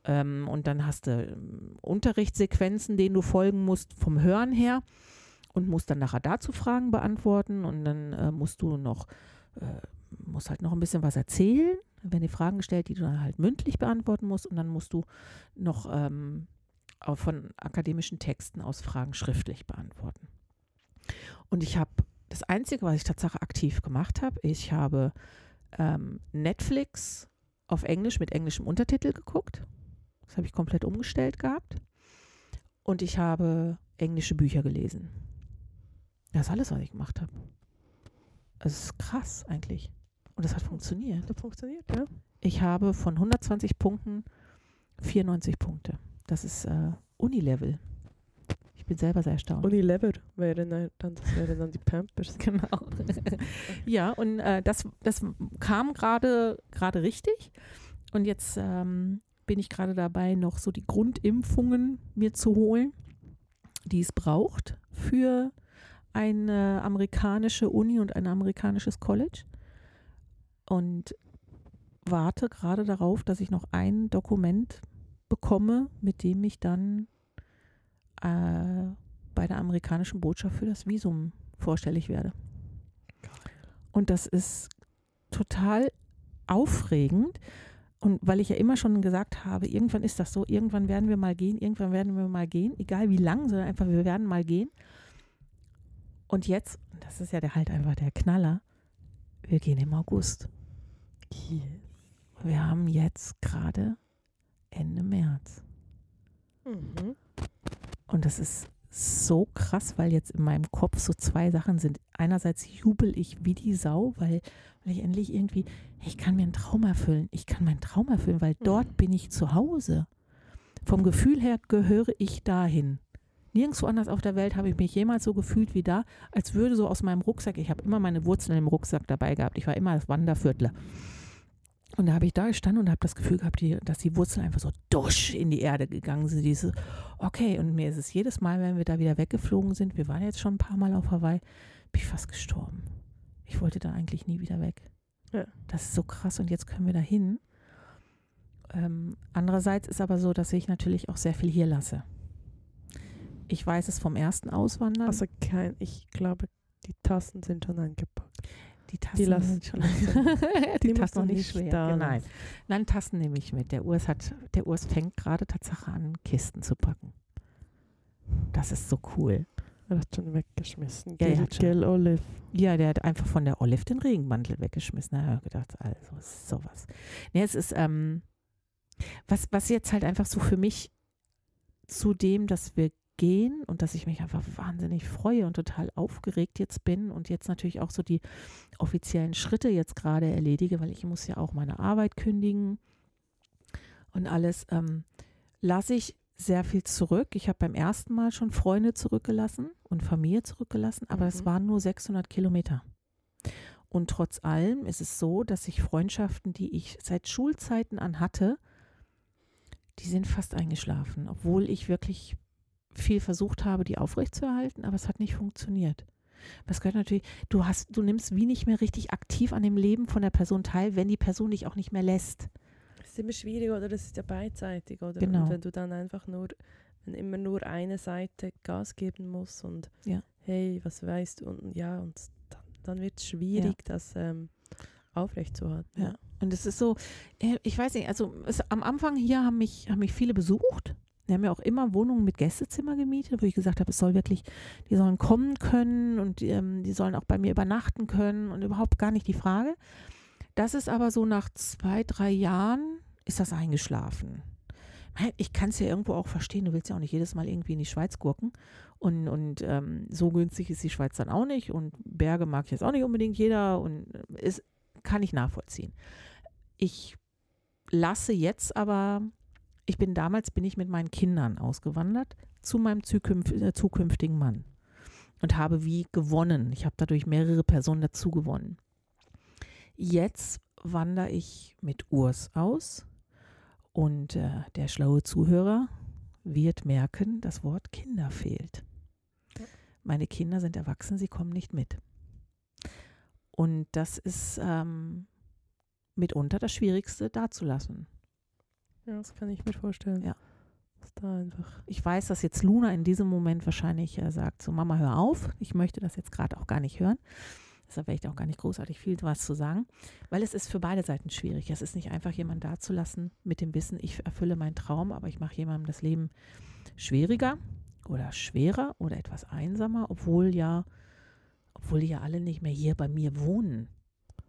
Ähm, und dann hast du ähm, Unterrichtssequenzen, denen du folgen musst vom Hören her und musst dann nachher dazu Fragen beantworten und dann äh, musst du noch, äh, musst halt noch ein bisschen was erzählen. Werden die Fragen gestellt, die du dann halt mündlich beantworten musst und dann musst du noch ähm, von akademischen Texten aus Fragen schriftlich beantworten. Und ich habe das Einzige, was ich tatsächlich aktiv gemacht habe, ich habe ähm, Netflix auf Englisch mit englischem Untertitel geguckt. Das habe ich komplett umgestellt gehabt. Und ich habe englische Bücher gelesen. Das ist alles, was ich gemacht habe. Es ist krass eigentlich. Und das hat funktioniert. Das funktioniert, ja. Ich habe von 120 Punkten 94 Punkte. Das ist äh, Unilevel. Ich bin selber sehr erstaunt. Unilever wäre dann, das wären dann die Pampers. Genau. ja, und äh, das, das kam gerade gerade richtig. Und jetzt ähm, bin ich gerade dabei, noch so die Grundimpfungen mir zu holen, die es braucht für eine amerikanische Uni und ein amerikanisches College. Und warte gerade darauf, dass ich noch ein Dokument bekomme, mit dem ich dann äh, bei der amerikanischen Botschaft für das Visum vorstellig werde. Und das ist total aufregend. Und weil ich ja immer schon gesagt habe, irgendwann ist das so, irgendwann werden wir mal gehen, irgendwann werden wir mal gehen, egal wie lang, sondern einfach, wir werden mal gehen. Und jetzt, das ist ja der halt einfach der Knaller, wir gehen im August. Wir haben jetzt gerade Ende März. Mhm. Und das ist so krass, weil jetzt in meinem Kopf so zwei Sachen sind. Einerseits jubel ich wie die Sau, weil, weil ich endlich irgendwie, ich kann mir einen Traum erfüllen. Ich kann meinen Traum erfüllen, weil dort Mhm. bin ich zu Hause. Vom Gefühl her gehöre ich dahin. Nirgendwo anders auf der Welt habe ich mich jemals so gefühlt wie da, als würde so aus meinem Rucksack, ich habe immer meine Wurzeln im Rucksack dabei gehabt. Ich war immer das Wanderviertler. Und da habe ich da gestanden und habe das Gefühl gehabt, die, dass die Wurzeln einfach so dusch in die Erde gegangen sind. Diese, okay, und mir ist es jedes Mal, wenn wir da wieder weggeflogen sind, wir waren jetzt schon ein paar Mal auf Hawaii, bin ich fast gestorben. Ich wollte da eigentlich nie wieder weg. Ja. Das ist so krass und jetzt können wir da hin. Ähm, andererseits ist aber so, dass ich natürlich auch sehr viel hier lasse. Ich weiß es vom ersten Auswandern. Also kein, ich glaube, die Tassen sind schon eingepackt. die Tassen die lassen sind schon Die die Tassen noch nicht schwer. da Nein. lassen. Nein, Tassen nehme ich mit. Der Urs hat, der Urs fängt gerade Tatsache an, Kisten zu packen. Das ist so cool. Er hat schon weggeschmissen. Ja, gell, Olive. Ja, der hat einfach von der Olive den Regenmantel weggeschmissen. Da habe ich gedacht, also sowas. Nee, es ist, ähm, was, was jetzt halt einfach so für mich zu dem, dass wir gehen und dass ich mich einfach wahnsinnig freue und total aufgeregt jetzt bin und jetzt natürlich auch so die offiziellen Schritte jetzt gerade erledige, weil ich muss ja auch meine Arbeit kündigen und alles, ähm, lasse ich sehr viel zurück. Ich habe beim ersten Mal schon Freunde zurückgelassen und Familie zurückgelassen, aber es Mhm. waren nur 600 Kilometer. Und trotz allem ist es so, dass ich Freundschaften, die ich seit Schulzeiten an hatte, die sind fast eingeschlafen, obwohl ich wirklich viel versucht habe, die aufrechtzuerhalten, aber es hat nicht funktioniert. Das gehört natürlich, du hast, du nimmst wie nicht mehr richtig aktiv an dem Leben von der Person teil, wenn die Person dich auch nicht mehr lässt. Das ist immer schwierig, oder? Das ist ja beidseitig, oder? Genau. Und wenn du dann einfach nur, wenn immer nur eine Seite Gas geben muss und Ja. hey, was weißt du? Und ja, und dann, dann wird es schwierig, das ähm, aufrechtzuerhalten. Ja. Und es ist so, äh, ich weiß nicht, also es, am Anfang hier haben mich, haben mich viele besucht. Wir haben ja auch immer Wohnungen mit Gästezimmer gemietet, wo ich gesagt habe, es soll wirklich, die sollen kommen können und ähm, die sollen auch bei mir übernachten können und überhaupt gar nicht die Frage. Das ist aber so nach zwei, drei Jahren ist das eingeschlafen. Ich kann es ja irgendwo auch verstehen, du willst ja auch nicht jedes Mal irgendwie in die Schweiz gurken. Und, und ähm, so günstig ist die Schweiz dann auch nicht. Und Berge mag jetzt auch nicht unbedingt jeder. Und es kann ich nachvollziehen. Ich lasse jetzt aber, ich bin damals, bin ich mit meinen Kindern ausgewandert zu meinem äh, zukünftigen Mann und habe wie gewonnen. Ich habe dadurch mehrere Personen dazu gewonnen. Jetzt wandere ich mit Urs aus und äh, der schlaue Zuhörer wird merken, das Wort Kinder fehlt. Ja. Meine Kinder sind erwachsen, sie kommen nicht mit. Und das ist ähm, mitunter das Schwierigste dazulassen. Ja, das kann ich mir vorstellen. Ja. Da einfach. Ich weiß, dass jetzt Luna in diesem Moment wahrscheinlich äh, sagt, so Mama, hör auf. Ich möchte das jetzt gerade auch gar nicht hören. Deshalb werde ich da auch gar nicht großartig viel was zu sagen, weil es ist für beide Seiten schwierig. Es ist nicht einfach, jemanden dazulassen mit dem Wissen, ich erfülle meinen Traum, aber ich mache jemandem das Leben schwieriger oder schwerer oder etwas einsamer, obwohl ja, obwohl die ja alle nicht mehr hier bei mir wohnen.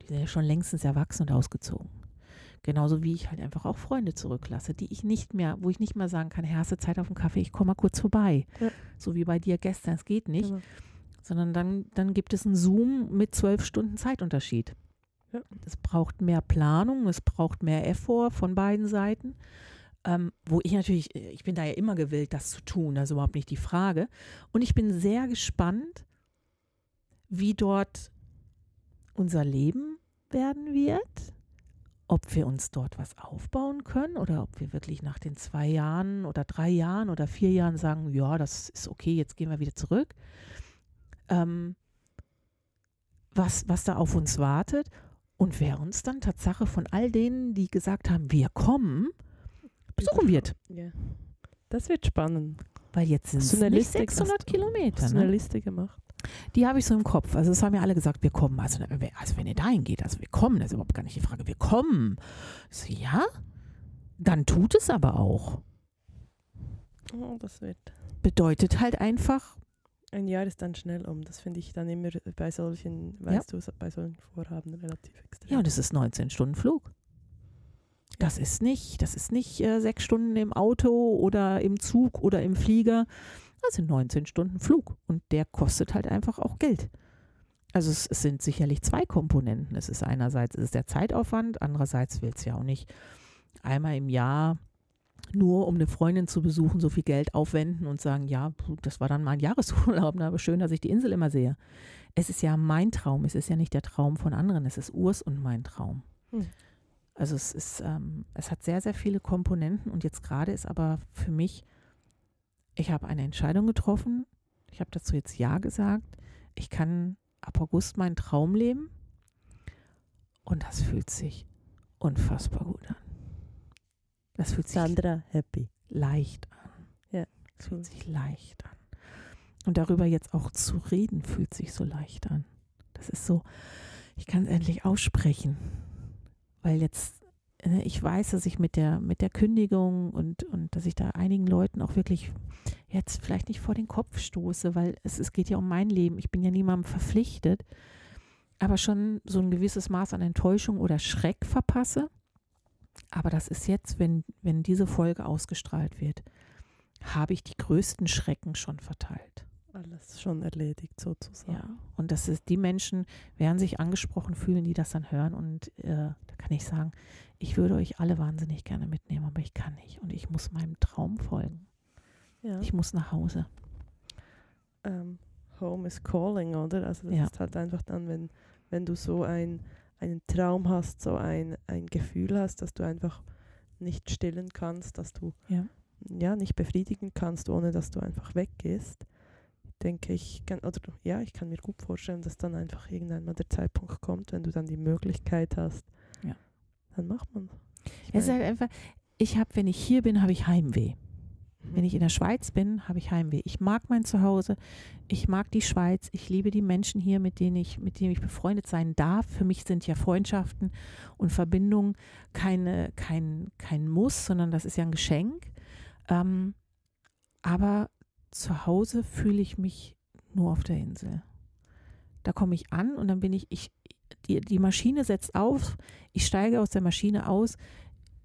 Die sind ja schon längstens erwachsen und ausgezogen. Genauso wie ich halt einfach auch Freunde zurücklasse, die ich nicht mehr, wo ich nicht mehr sagen kann, hey, hast du Zeit auf den Kaffee, ich komme mal kurz vorbei. Ja. So wie bei dir gestern, es geht nicht Genau. sondern dann, dann gibt es einen Zoom mit zwölf Stunden Zeitunterschied. Ja. Es braucht mehr Planung, es braucht mehr Effort von beiden Seiten. Ähm, wo ich natürlich, ich bin da ja immer gewillt, das zu tun, das ist überhaupt nicht die Frage. Und ich bin sehr gespannt, wie dort unser Leben werden wird, ob wir uns dort was aufbauen können oder ob wir wirklich nach den zwei Jahren oder drei Jahren oder vier Jahren sagen, ja, das ist okay, jetzt gehen wir wieder zurück ähm, was, was da auf uns wartet und wer uns dann Tatsache von all denen, die gesagt haben, wir kommen, besuchen wird. Ja. Das wird spannend. Weil jetzt sind es nicht Liste- 600 hast du- Kilometer. Hast du eine Ne? Liste gemacht? Die habe ich so im Kopf. Also es haben ja alle gesagt, wir kommen. Also, also wenn ihr dahin geht, also wir kommen, das ist überhaupt gar nicht die Frage. Wir kommen. So, ja, dann tut es aber auch. Oh, das wird. Bedeutet halt einfach, Ein Jahr ist dann schnell um. Das finde ich dann immer bei solchen, weißt du, so- bei solchen Vorhaben relativ extrem. ja, und es ist 19 Stunden Flug. Das ist nicht, das ist nicht äh, sechs Stunden im Auto oder im Zug oder im Flieger. Das sind 19 Stunden Flug und der kostet halt einfach auch Geld. Also es, es sind sicherlich zwei Komponenten. Es ist einerseits ist der Zeitaufwand, andererseits will es ja auch nicht einmal im Jahr nur um eine Freundin zu besuchen, so viel Geld aufwenden und sagen, ja, das war dann mein Jahresurlaub, aber schön, dass ich die Insel immer sehe. Es ist ja mein Traum, es ist ja nicht der Traum von anderen, es ist Urs und mein Traum. Hm. Also es ist, ähm, es hat sehr, sehr viele Komponenten und jetzt gerade ist aber für mich, ich habe eine Entscheidung getroffen, ich habe dazu jetzt Ja gesagt, ich kann ab August meinen Traum leben und das fühlt sich unfassbar gut an. Das fühlt sich Sandra, happy. leicht an. Ja, Es fühlt sich leicht an. Und darüber jetzt auch zu reden, fühlt sich so leicht an. Das ist so, ich kann es endlich aussprechen. Weil jetzt, ich weiß, dass ich mit der, mit der Kündigung und, und dass ich da einigen Leuten auch wirklich jetzt vielleicht nicht vor den Kopf stoße, weil es, es geht ja um mein Leben. Ich bin ja niemandem verpflichtet, aber schon so ein gewisses Maß an Enttäuschung oder Schreck verpasse. Aber das ist jetzt, wenn, wenn diese Folge ausgestrahlt wird, habe ich die größten Schrecken schon verteilt. Alles schon erledigt sozusagen. Ja. Und das ist, die Menschen werden sich angesprochen fühlen, die das dann hören. Und äh, da kann ich sagen, ich würde euch alle wahnsinnig gerne mitnehmen, aber ich kann nicht. Und ich muss meinem Traum folgen. Ja. Ich muss nach Hause. ähm, Home is calling, oder? Also das Ja. ist halt einfach dann, wenn, wenn du so ein, einen Traum hast, so ein, ein Gefühl hast, dass du einfach nicht stillen kannst, dass du Ja. ja nicht befriedigen kannst, ohne dass du einfach weggehst, denke ich, kann, oder ja, ich kann mir gut vorstellen, dass dann einfach irgendwann mal der Zeitpunkt kommt, wenn du dann die Möglichkeit hast, Ja. dann macht man. Es ist halt einfach, ich habe, wenn ich hier bin, habe ich Heimweh. Mhm. Wenn ich in der Schweiz bin, habe ich Heimweh. Ich mag mein Zuhause, ich mag die Schweiz, ich liebe die Menschen hier, mit denen ich, mit denen ich befreundet sein darf. Für mich sind ja Freundschaften und Verbindungen keine, kein, kein Muss, sondern das ist ja ein Geschenk. Ähm, aber zu Hause fühle ich mich nur auf der Insel. Da komme ich an und dann bin ich, ich die, die Maschine setzt auf, ich steige aus der Maschine aus,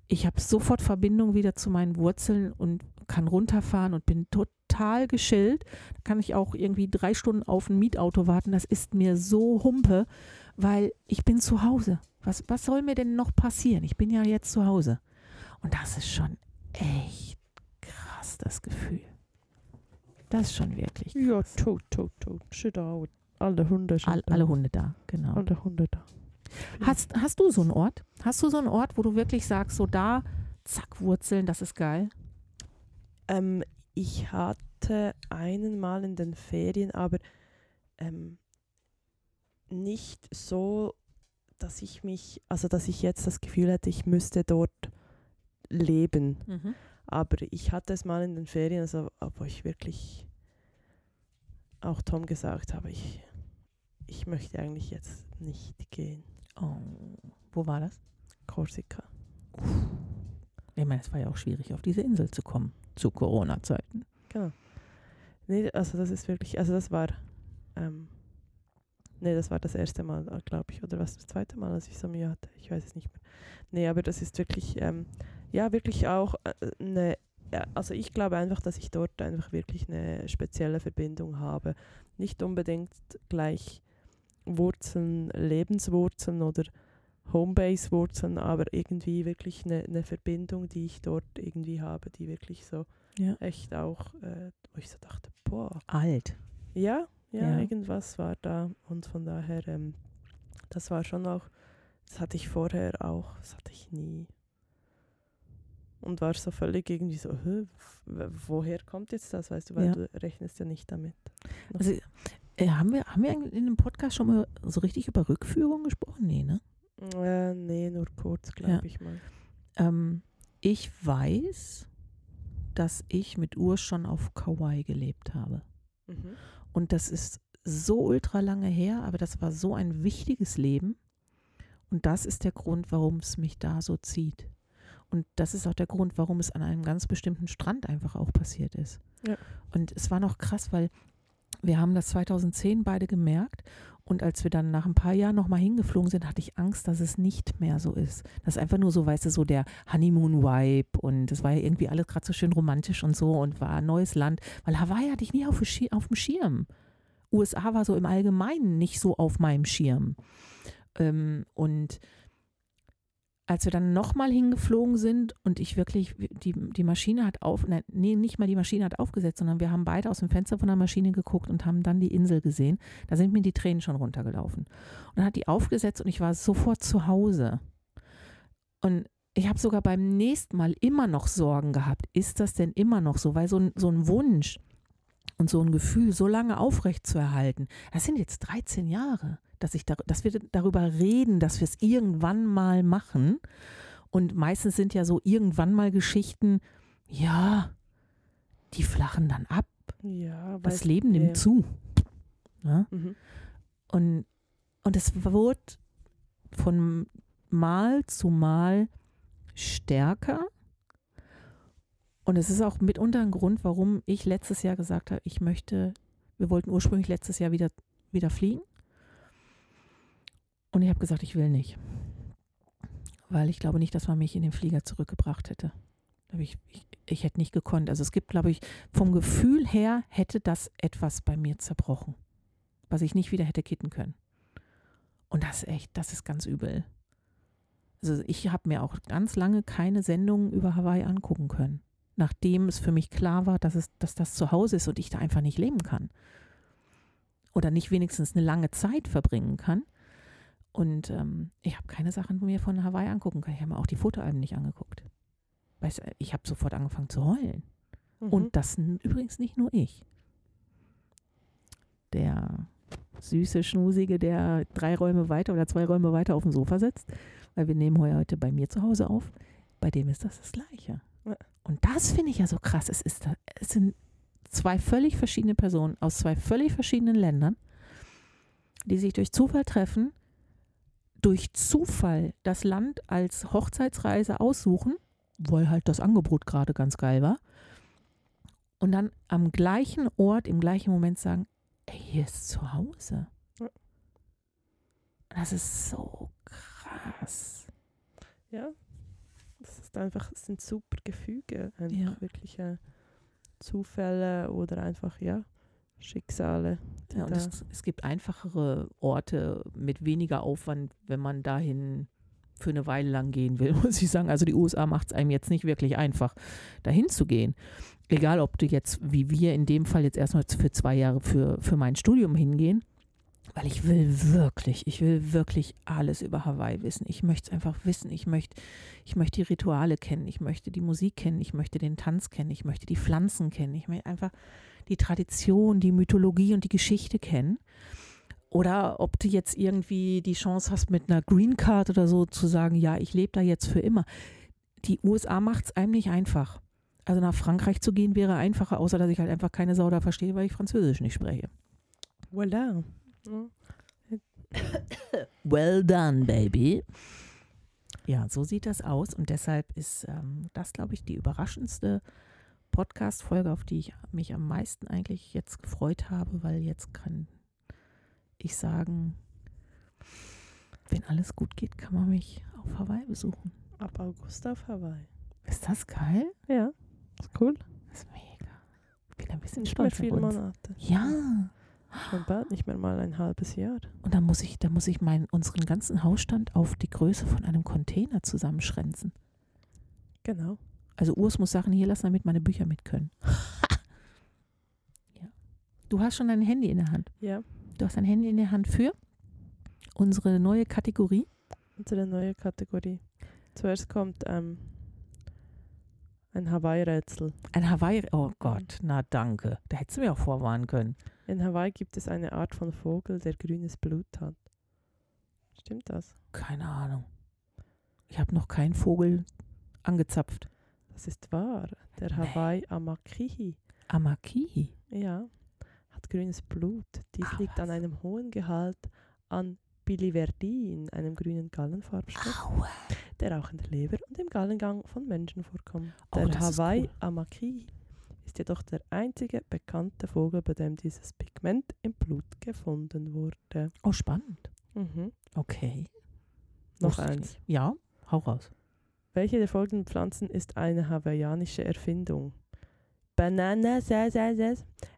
ich habe sofort Verbindung wieder zu meinen Wurzeln und kann runterfahren und bin total geschillt. Da kann ich auch irgendwie drei Stunden auf ein Mietauto warten. Das ist mir so Humpe, weil ich bin zu Hause. Was, was soll mir denn noch passieren? Ich bin ja jetzt zu Hause. Und das ist schon echt krass, das Gefühl. Das ist schon wirklich krass. Ja, tot, tot, tot. Shit out. Alle Hunde All, da. alle Hunde da, genau. Alle Hunde da. Hast, hast du so einen Ort? Hast du so einen Ort, wo du wirklich sagst, so da, zack, Wurzeln, das ist geil? Ähm, ich hatte einen Mal in den Ferien, aber ähm, nicht so, dass ich mich, also dass ich jetzt das Gefühl hätte, ich müsste dort leben. Aber ich hatte es mal in den Ferien, also wo ich wirklich auch Tom gesagt habe, ich, ich möchte eigentlich jetzt nicht gehen. Oh, wo war das? Korsika. Ich meine, es war ja auch schwierig, auf diese Insel zu kommen, zu Corona-Zeiten. Genau. Nee, also das ist wirklich, also das war, ähm, nee, das war das erste Mal, glaube ich, oder was das zweite Mal, als ich so Mühe hatte, ich weiß es nicht mehr. Nee, aber das ist wirklich, ähm, ja, wirklich auch äh, eine, ja, also ich glaube einfach, dass ich dort einfach wirklich eine spezielle Verbindung habe. Nicht unbedingt gleich Wurzeln, Lebenswurzeln oder Homebase-Wurzeln, aber irgendwie wirklich eine, eine Verbindung, die ich dort irgendwie habe, die wirklich so Ja. echt auch, äh, wo ich so dachte, boah, Alt. ja, ja, Ja. irgendwas war da und von daher, ähm, das war schon auch, das hatte ich vorher auch, das hatte ich nie. Und war so völlig irgendwie so, woher kommt jetzt das, weißt du, weil Ja. du rechnest ja nicht damit. Also, äh, haben, wir, haben wir in dem Podcast schon mal so richtig über Rückführung gesprochen? Nee, ne? Äh, nee, nur kurz, glaube Ja. ich mal. Ähm, ich weiß, dass ich mit Urs schon auf Kauai gelebt habe. Mhm. Und das ist so ultra lange her, aber das war so ein wichtiges Leben. Und das ist der Grund, warum es mich da so zieht. Und das ist auch der Grund, warum es an einem ganz bestimmten Strand einfach auch passiert ist. Ja. Und es war noch krass, weil wir haben das 2010 beide gemerkt. Und als wir dann nach ein paar Jahren nochmal hingeflogen sind, hatte ich Angst, dass es nicht mehr so ist. Das ist einfach nur so, weißt du, so der Honeymoon-Vibe und es war ja irgendwie alles gerade so schön romantisch und so und war ein neues Land. Weil Hawaii hatte ich nie auf, auf dem Schirm. USA war so im Allgemeinen nicht so auf meinem Schirm. Ähm, und als wir dann nochmal hingeflogen sind und ich wirklich, die, die Maschine hat auf, nein, nee, nicht mal die Maschine hat aufgesetzt, sondern wir haben beide aus dem Fenster von der Maschine geguckt und haben dann die Insel gesehen. Da sind mir die Tränen schon runtergelaufen. Und dann hat die aufgesetzt und ich war sofort zu Hause. Und ich habe sogar beim nächsten Mal immer noch Sorgen gehabt. Ist das denn immer noch so? Weil so ein, so ein Wunsch und so ein Gefühl so lange aufrecht zu erhalten, das sind jetzt 13 Jahre dass, ich da, dass wir darüber reden, dass wir es irgendwann mal machen. Und meistens sind ja so irgendwann mal Geschichten, ja, die flachen dann ab. Ja, das Leben nimmt ja. zu. Ja? Mhm. Und, und es wird von Mal zu Mal stärker. Und es ist auch mitunter ein Grund, warum ich letztes Jahr gesagt habe, ich möchte, wir wollten ursprünglich letztes Jahr wieder, wieder fliegen. Und ich habe gesagt, ich will nicht. Weil ich glaube nicht, dass man mich in den Flieger zurückgebracht hätte. Ich, ich, ich hätte nicht gekonnt. Also es gibt, glaube ich, vom Gefühl her hätte das etwas bei mir zerbrochen, was ich nicht wieder hätte kitten können. Und das ist echt, das ist ganz übel. Also ich habe mir auch ganz lange keine Sendungen über Hawaii angucken können, nachdem es für mich klar war, dass, es, dass das zu Hause ist und ich da einfach nicht leben kann. Oder nicht wenigstens eine lange Zeit verbringen kann. Und ähm, ich habe keine Sachen mir von Hawaii angucken können. Ich habe mir auch die Fotoalben nicht angeguckt. Weißt, ich habe sofort angefangen zu heulen. Mhm. Und das übrigens nicht nur ich. Der süße Schnusige, der drei Räume weiter oder zwei Räume weiter auf dem Sofa sitzt, weil wir nehmen heute bei mir zu Hause auf, bei dem ist das das Gleiche. Und das finde ich ja so krass. Es, ist, es sind zwei völlig verschiedene Personen aus zwei völlig verschiedenen Ländern, die sich durch Zufall treffen durch Zufall das Land als Hochzeitsreise aussuchen, weil halt das Angebot gerade ganz geil war, und dann am gleichen Ort, im gleichen Moment sagen, ey, hier ist zu Hause. Das ist so krass. Ja, ist einfach, das sind super Gefüge, einfach ja. wirkliche Zufälle oder einfach, ja, Schicksale. Ja, und es, es, gibt einfachere Orte mit weniger Aufwand, wenn man dahin für eine Weile lang gehen will, muss ich sagen. Also die USA macht es einem jetzt nicht wirklich einfach, dahin zu gehen. Egal, ob du jetzt, wie wir in dem Fall jetzt erstmal für zwei Jahre für, für mein Studium hingehen, weil ich will wirklich, ich will wirklich alles über Hawaii wissen. Ich möchte es einfach wissen. Ich möchte, ich möchte die Rituale kennen. Ich möchte die Musik kennen. Ich möchte den Tanz kennen. Ich möchte die Pflanzen kennen. Ich möchte einfach die Tradition, die Mythologie und die Geschichte kennen. Oder ob du jetzt irgendwie die Chance hast, mit einer Green Card oder so zu sagen, ja, ich lebe da jetzt für immer. Die USA macht es einem nicht einfach. Also nach Frankreich zu gehen wäre einfacher, außer dass ich halt einfach keine Sau da verstehe, weil ich Französisch nicht spreche. Voilà. Well done, baby. Ja, so sieht das aus und deshalb ist ähm, das, glaube ich, die überraschendste Podcast-Folge, auf die ich mich am meisten eigentlich jetzt gefreut habe, weil jetzt kann ich sagen, wenn alles gut geht, kann man mich auf Hawaii besuchen. Ab August auf Hawaii. Ist das geil? Ja, ist cool. Das ist mega. Ich bin ein bisschen nicht stolz mehr viele Monate. Ja. Schon bald nicht mehr mal ein halbes Jahr. Und da muss ich, da muss ich meinen, unseren ganzen Hausstand auf die Größe von einem Container zusammenschränzen. Genau. Also Urs muss Sachen hier lassen, damit meine Bücher mit können. ja. Du hast schon dein Handy in der Hand. Ja. Du hast ein Handy in der Hand für unsere neue Kategorie. Unsere neue Kategorie. Zuerst kommt ähm, ein Hawaii-Rätsel. Ein Hawaii, oh Gott, na danke. Da hättest du mir auch vorwarnen können. In Hawaii gibt es eine Art von Vogel, der grünes Blut hat. Stimmt das? Keine Ahnung. Ich habe noch keinen Vogel angezapft. Das ist wahr. Der Hawaii Amakihi. Amakihi? Ja. Hat mattgrünes Blut. Dies Ah, liegt an was. einem hohen Gehalt an Biliverdin, einem grünen Gallenfarbstoff, Aua. der auch in der Leber und im Gallengang von Menschen vorkommt. Oh, Der ist Hawaii cool. Amaki ist jedoch der einzige bekannte Vogel, bei dem dieses Pigment im Blut gefunden wurde. Oh, spannend. Mhm. Okay. Noch Wusste eins. Ja, hau raus. Welche der folgenden Pflanzen ist eine hawaiianische Erfindung? Banana, sa, sa, sa,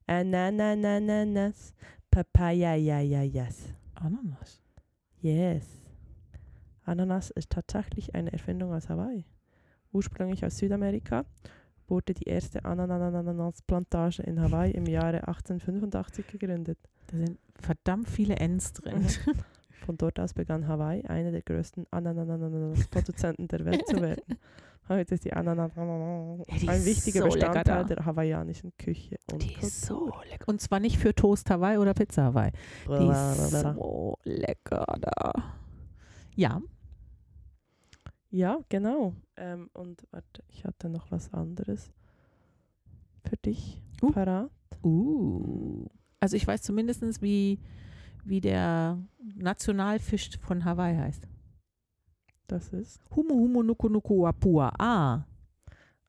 Ananananas, Papaya, ja, ja, yes. Ananas. Yes. Ananas ist tatsächlich eine Erfindung aus Hawaii. Ursprünglich aus Südamerika wurde die erste Ananasplantage in Hawaii im Jahre 1885 gegründet. Da sind verdammt viele Ns drin. Von dort aus begann Hawaii, einer der größten Ananas-Produzenten der Welt zu werden. Heute ist die Ananas ein wichtiger so Bestandteil der hawaiianischen Küche und Die ist so lecker. Und zwar nicht für Toast Hawaii oder Pizza Hawaii. Die ist so lecker da. Ja, Ja, genau. Ähm, und warte, ich hatte noch was anderes für dich Uh. parat. Uh. Also ich weiß zumindest, wie, wie der Nationalfisch von Hawaii heißt. Das ist. Humu humu nuku nuku apua. Ah,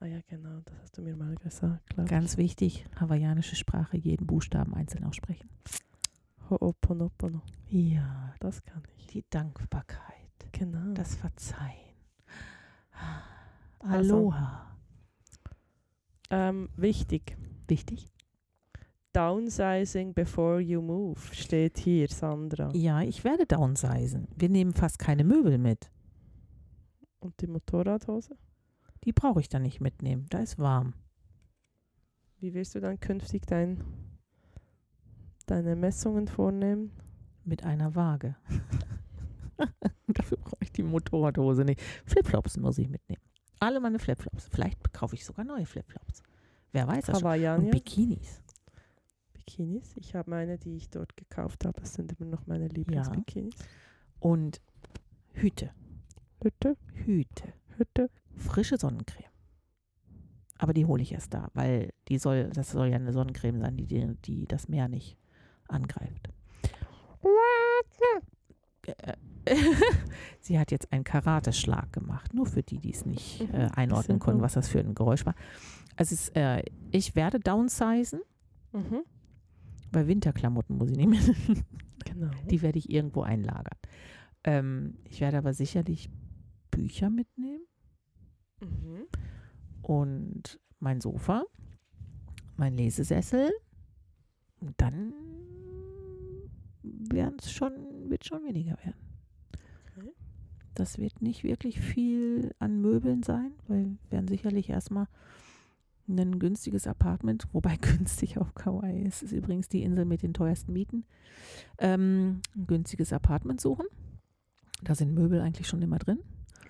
Ah ja, genau, das hast du mir mal gesagt, ganz wichtig. Hawaiianische Sprache, jeden Buchstaben einzeln aussprechen. ich. Ho'oponopono. Ja, Das kann ich. die Dankbarkeit, Genau. das Verzeihen. Also. Aloha. ähm, wichtig. Wichtig? Downsizing before you move steht hier, Sandra. Ja, ich werde downsizen. Wir nehmen fast keine Möbel mit. Und die Motorradhose? Die brauche ich dann nicht mitnehmen. Da ist warm. Wie wirst du dann künftig dein, deine Messungen vornehmen? Mit einer Waage. Die Motorradhose nicht. Flipflops muss ich mitnehmen. Alle meine Flipflops. Vielleicht kaufe ich sogar neue Flipflops. Wer weiß das schon. Und? Bikinis. Bikinis. Ich habe meine, die ich dort gekauft habe. Das sind immer noch meine Lieblingsbikinis. Und Hüte. Hütte, Hüte. Hütte. Frische Sonnencreme. Aber die hole ich erst da, weil die soll, das soll ja eine Sonnencreme sein, die, die, die das Meer nicht angreift. Äh, Sie hat jetzt einen Karateschlag gemacht, nur für die, die es nicht Mhm, äh, einordnen konnten, was das für ein Geräusch war. Also es, äh, ich werde downsizen, Mhm. bei Winterklamotten muss ich nicht mehr. Genau. Die werde ich irgendwo einlagern. Ähm, ich werde aber sicherlich Bücher mitnehmen Mhm. und mein Sofa, mein Lesesessel. Und dann werden's schon, wird schon weniger werden. Das wird nicht wirklich viel an Möbeln sein, weil wir werden sicherlich erstmal ein günstiges Apartment, wobei günstig auf Kauai ist, ist übrigens die Insel mit den teuersten Mieten, ähm, ein günstiges Apartment suchen. Da sind Möbel eigentlich schon immer drin.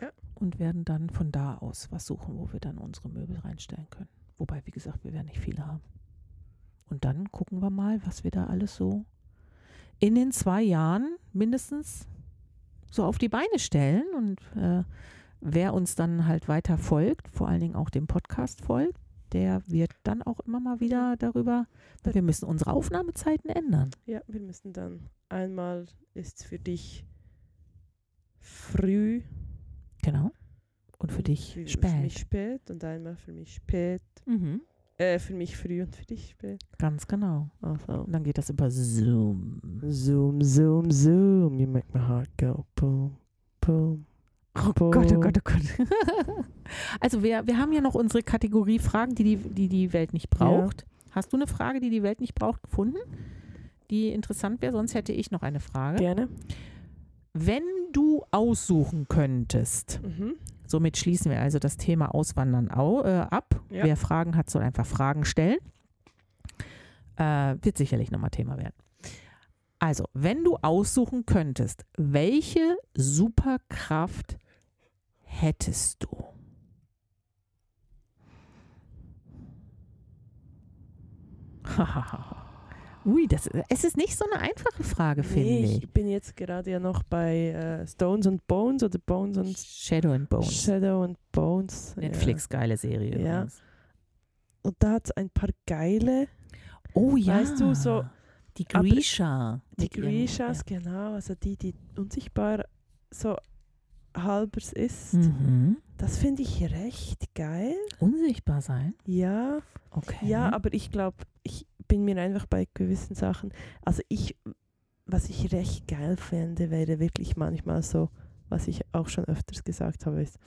Ja. Und werden dann von da aus was suchen, wo wir dann unsere Möbel reinstellen können. Wobei, wie gesagt, wir werden nicht viele haben. Und dann gucken wir mal, was wir da alles so in den zwei Jahren mindestens so auf die Beine stellen. Und äh, wer uns dann halt weiter folgt, vor allen Dingen auch dem Podcast folgt, der wird dann auch immer mal wieder darüber, weil wir müssen unsere Aufnahmezeiten ändern. Ja, wir müssen dann einmal ist für dich früh. Genau. Und für dich für, Für spät. mich spät und einmal für mich spät. Mhm. Äh, für mich früh und für dich spät. Ganz genau. Also. Und dann geht das über Zoom. Zoom, zoom, zoom. You make my heart go boom, boom. Oh Boom. Gott, oh Gott, oh Gott. also wir, wir haben ja noch unsere Kategorie Fragen, die die, die, die Welt nicht braucht. Hast du eine Frage, die die Welt nicht braucht, gefunden? Die interessant wäre, sonst hätte ich noch eine Frage. Gerne. Wenn du aussuchen könntest, Mhm. Somit schließen wir also das Thema Auswandern au, äh, ab. Ja. Wer Fragen hat, soll einfach Fragen stellen. Äh, wird sicherlich nochmal Thema werden. Also, wenn du aussuchen könntest, welche Superkraft hättest du? Ui, das, es ist nicht so eine einfache Frage, finde Nee, ich. ich bin jetzt gerade ja noch bei äh, Stones and Bones oder Bones and Shadow and Bones. Shadow and Bones. Netflix, geile Serie. Ja. übrigens. Und da hat es ein paar geile, Oh ja. Weißt du, so- Die Grisha. Die Grishas, genau, also die, die unsichtbar so halbers ist. Ja. Mhm. Das finde ich recht geil. Unsichtbar sein. Ja, Okay. ja, aber ich glaube, ich bin mir einfach bei gewissen Sachen, also ich, was ich recht geil fände, wäre wirklich manchmal so, was ich auch schon öfters gesagt habe, ist,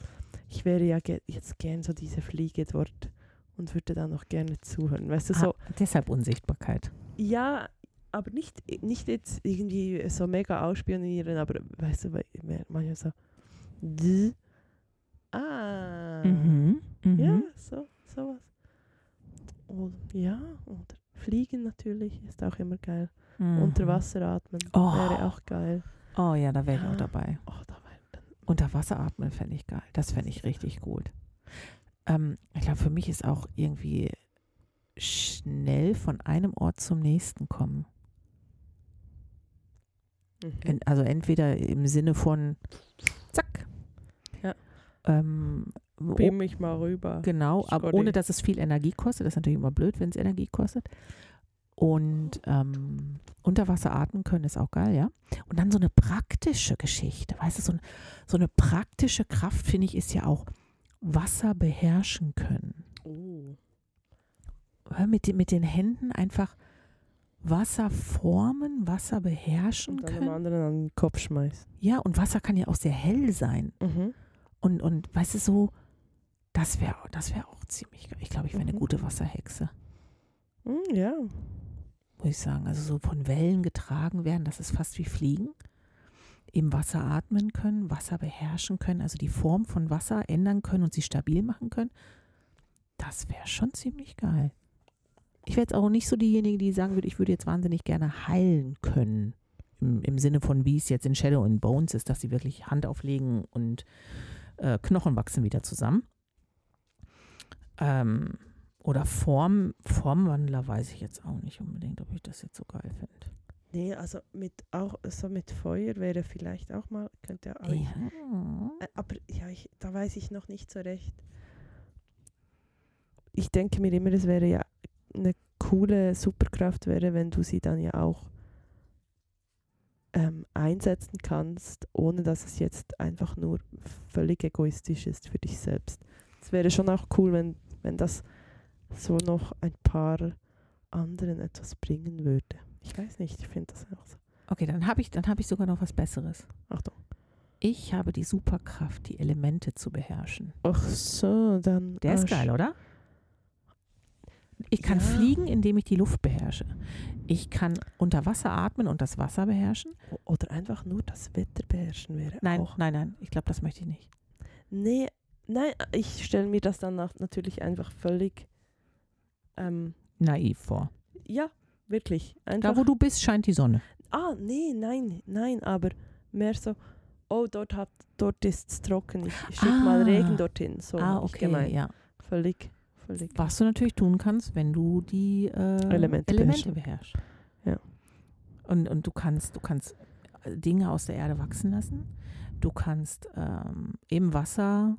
ich wäre ja ge jetzt gern so diese Fliege dort und würde dann noch gerne zuhören. Weißt du, so, ah, deshalb Unsichtbarkeit. ja, aber nicht, nicht jetzt irgendwie so mega ausspionieren, aber weißt du, manchmal so, ah, Mhm. Mhm. ja, so, sowas. Und ja, oder fliegen natürlich ist auch immer geil. Mhm. Unter Wasser atmen Oh. wäre auch geil. Oh ja, da wäre ich Ja. auch dabei. Oh, da Unter Wasser atmen fände ich geil. Das fände ich richtig gut. Ähm, ich glaube, für mich ist auch irgendwie schnell von einem Ort zum nächsten kommen. mhm. En, also entweder im Sinne von zack. Ja. Ähm, beam mich mal rüber. Genau, aber Scotty. ohne dass es viel Energie kostet. Das ist natürlich immer blöd, wenn es Energie kostet. Und ähm, unter Wasser atmen können ist auch geil, ja. Und dann so eine praktische Geschichte, weißt du, so, ein, so eine praktische Kraft, finde ich, ist ja auch Wasser beherrschen können. Oh. Mit, den- mit den Händen einfach Wasser formen, Wasser beherrschen Und dann können. anderen an den Kopf schmeißen. Ja, und Wasser kann ja auch sehr hell sein. Mhm. Und, und weißt du, so, das wäre das wär auch ziemlich geil. Ich glaube, ich wäre eine Mhm. gute Wasserhexe. Mm, ja, muss ich sagen. Also so von Wellen getragen werden, das ist fast wie Fliegen. Im Wasser atmen können, Wasser beherrschen können, also die Form von Wasser ändern können und sie stabil machen können. Das wäre schon ziemlich geil. Ich wäre jetzt auch nicht so diejenige, die sagen würde, ich würde jetzt wahnsinnig gerne heilen können. Im, im Sinne von, wie es jetzt in Shadow and Bones ist, dass sie wirklich Hand auflegen und äh, Knochen wachsen wieder zusammen. Ähm, oder Form, Formwandler weiß ich jetzt auch nicht unbedingt, ob ich das jetzt so geil finde. nee, also mit auch so mit Feuer wäre vielleicht auch mal, könnte auch Ja. Äh, Aber ja, ich, da weiß ich noch nicht so recht. Ich denke mir immer, es wäre ja eine coole Superkraft wäre, wenn du sie dann ja auch ähm, einsetzen kannst, ohne dass es jetzt einfach nur völlig egoistisch ist für dich selbst. Es wäre schon auch cool, wenn, wenn das so noch ein paar anderen etwas bringen würde. Ich weiß nicht, ich finde das auch so. Okay, dann habe ich, dann hab ich sogar noch was Besseres. Achtung. Ich habe die Superkraft, die Elemente zu beherrschen. Ach so, dann. Der ist ah, geil, oder? Ich kann Ja. fliegen, indem ich die Luft beherrsche. Ich kann unter Wasser atmen und das Wasser beherrschen. Oder einfach nur das Wetter beherrschen wäre Nein, auch. nein, nein. Ich glaube, das möchte ich nicht. Nee, nein, ich stelle mir das dann natürlich einfach völlig. Ähm, Naiv vor. ja, wirklich. Einfach. Da, wo du bist, scheint die Sonne. ah, nee, nein, nein, aber mehr so. Oh, dort, hat, dort ist es trocken. Ich schicke mal Ah. Regen dorthin. So ah, okay, gemeint. ja. Völlig, völlig. Was du natürlich tun kannst, wenn du die äh, Elemente Elemente beherrschst. Ja. Und, und du kannst, du kannst äh, Dinge aus der Erde wachsen lassen. Du kannst ähm, im Wasser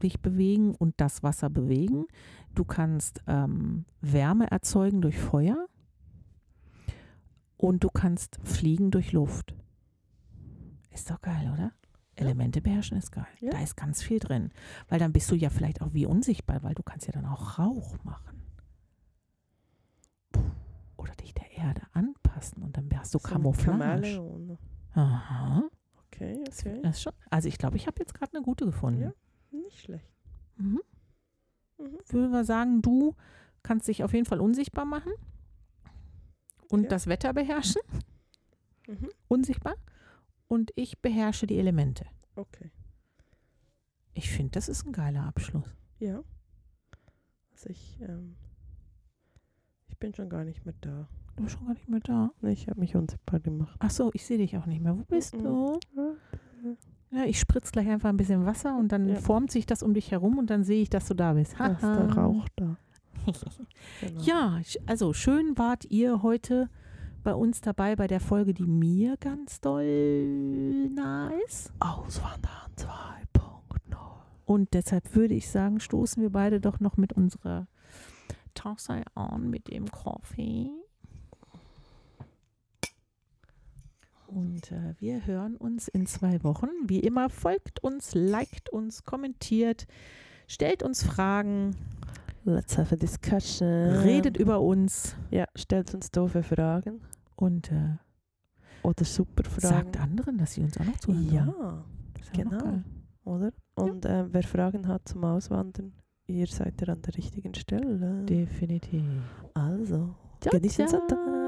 dich bewegen und das Wasser bewegen. Du kannst ähm, Wärme erzeugen durch Feuer. Und du kannst fliegen durch Luft. Ist doch geil, oder? Elemente beherrschen ist geil. Ja. Da ist ganz viel drin. Weil dann bist du ja vielleicht auch wie unsichtbar, weil du kannst ja dann auch Rauch machen. Oder dich der Erde anpassen und dann hast du So Camouflage. Aha. Okay, okay. Das schon, also ich glaube, ich habe jetzt gerade eine gute gefunden. Ja. Nicht schlecht. Mhm. Mhm. Würde wir sagen, du kannst dich auf jeden Fall unsichtbar machen und Ja. das Wetter beherrschen, Mhm. unsichtbar. Und ich beherrsche die Elemente. Okay. Ich finde, das ist ein geiler Abschluss. Ja. Also ich, ähm, ich bin schon gar nicht mehr da. Du bist schon gar nicht mehr da. Nee, Ich habe mich unsichtbar gemacht. Ach so, ich sehe dich auch nicht mehr. Wo bist Mhm. du? Ja, ich spritze gleich einfach ein bisschen Wasser und dann Ja. formt sich das um dich herum und dann sehe ich, dass du da bist. Da ist der. Rauch da. Genau. Ja, also schön wart ihr heute bei uns dabei bei der Folge, die mir ganz doll nah ist. Auswandern 2.0. Und deshalb würde ich sagen, stoßen wir beide doch noch mit unserer Tasse an, mit dem Kaffee. Und äh, wir hören uns in zwei Wochen. Wie immer, folgt uns, liked uns, kommentiert, stellt uns Fragen, Let's have a discussion. redet über uns Ja, stellt uns doofe Fragen. und äh, Oder super Fragen. sagt anderen, dass sie uns auch noch zuhören. Ja, ja genau. oder? Und äh, wer Fragen hat zum Auswandern, ihr seid ja an der richtigen Stelle. Definitiv. Also, Ciao, genießen ciao. Sonntag.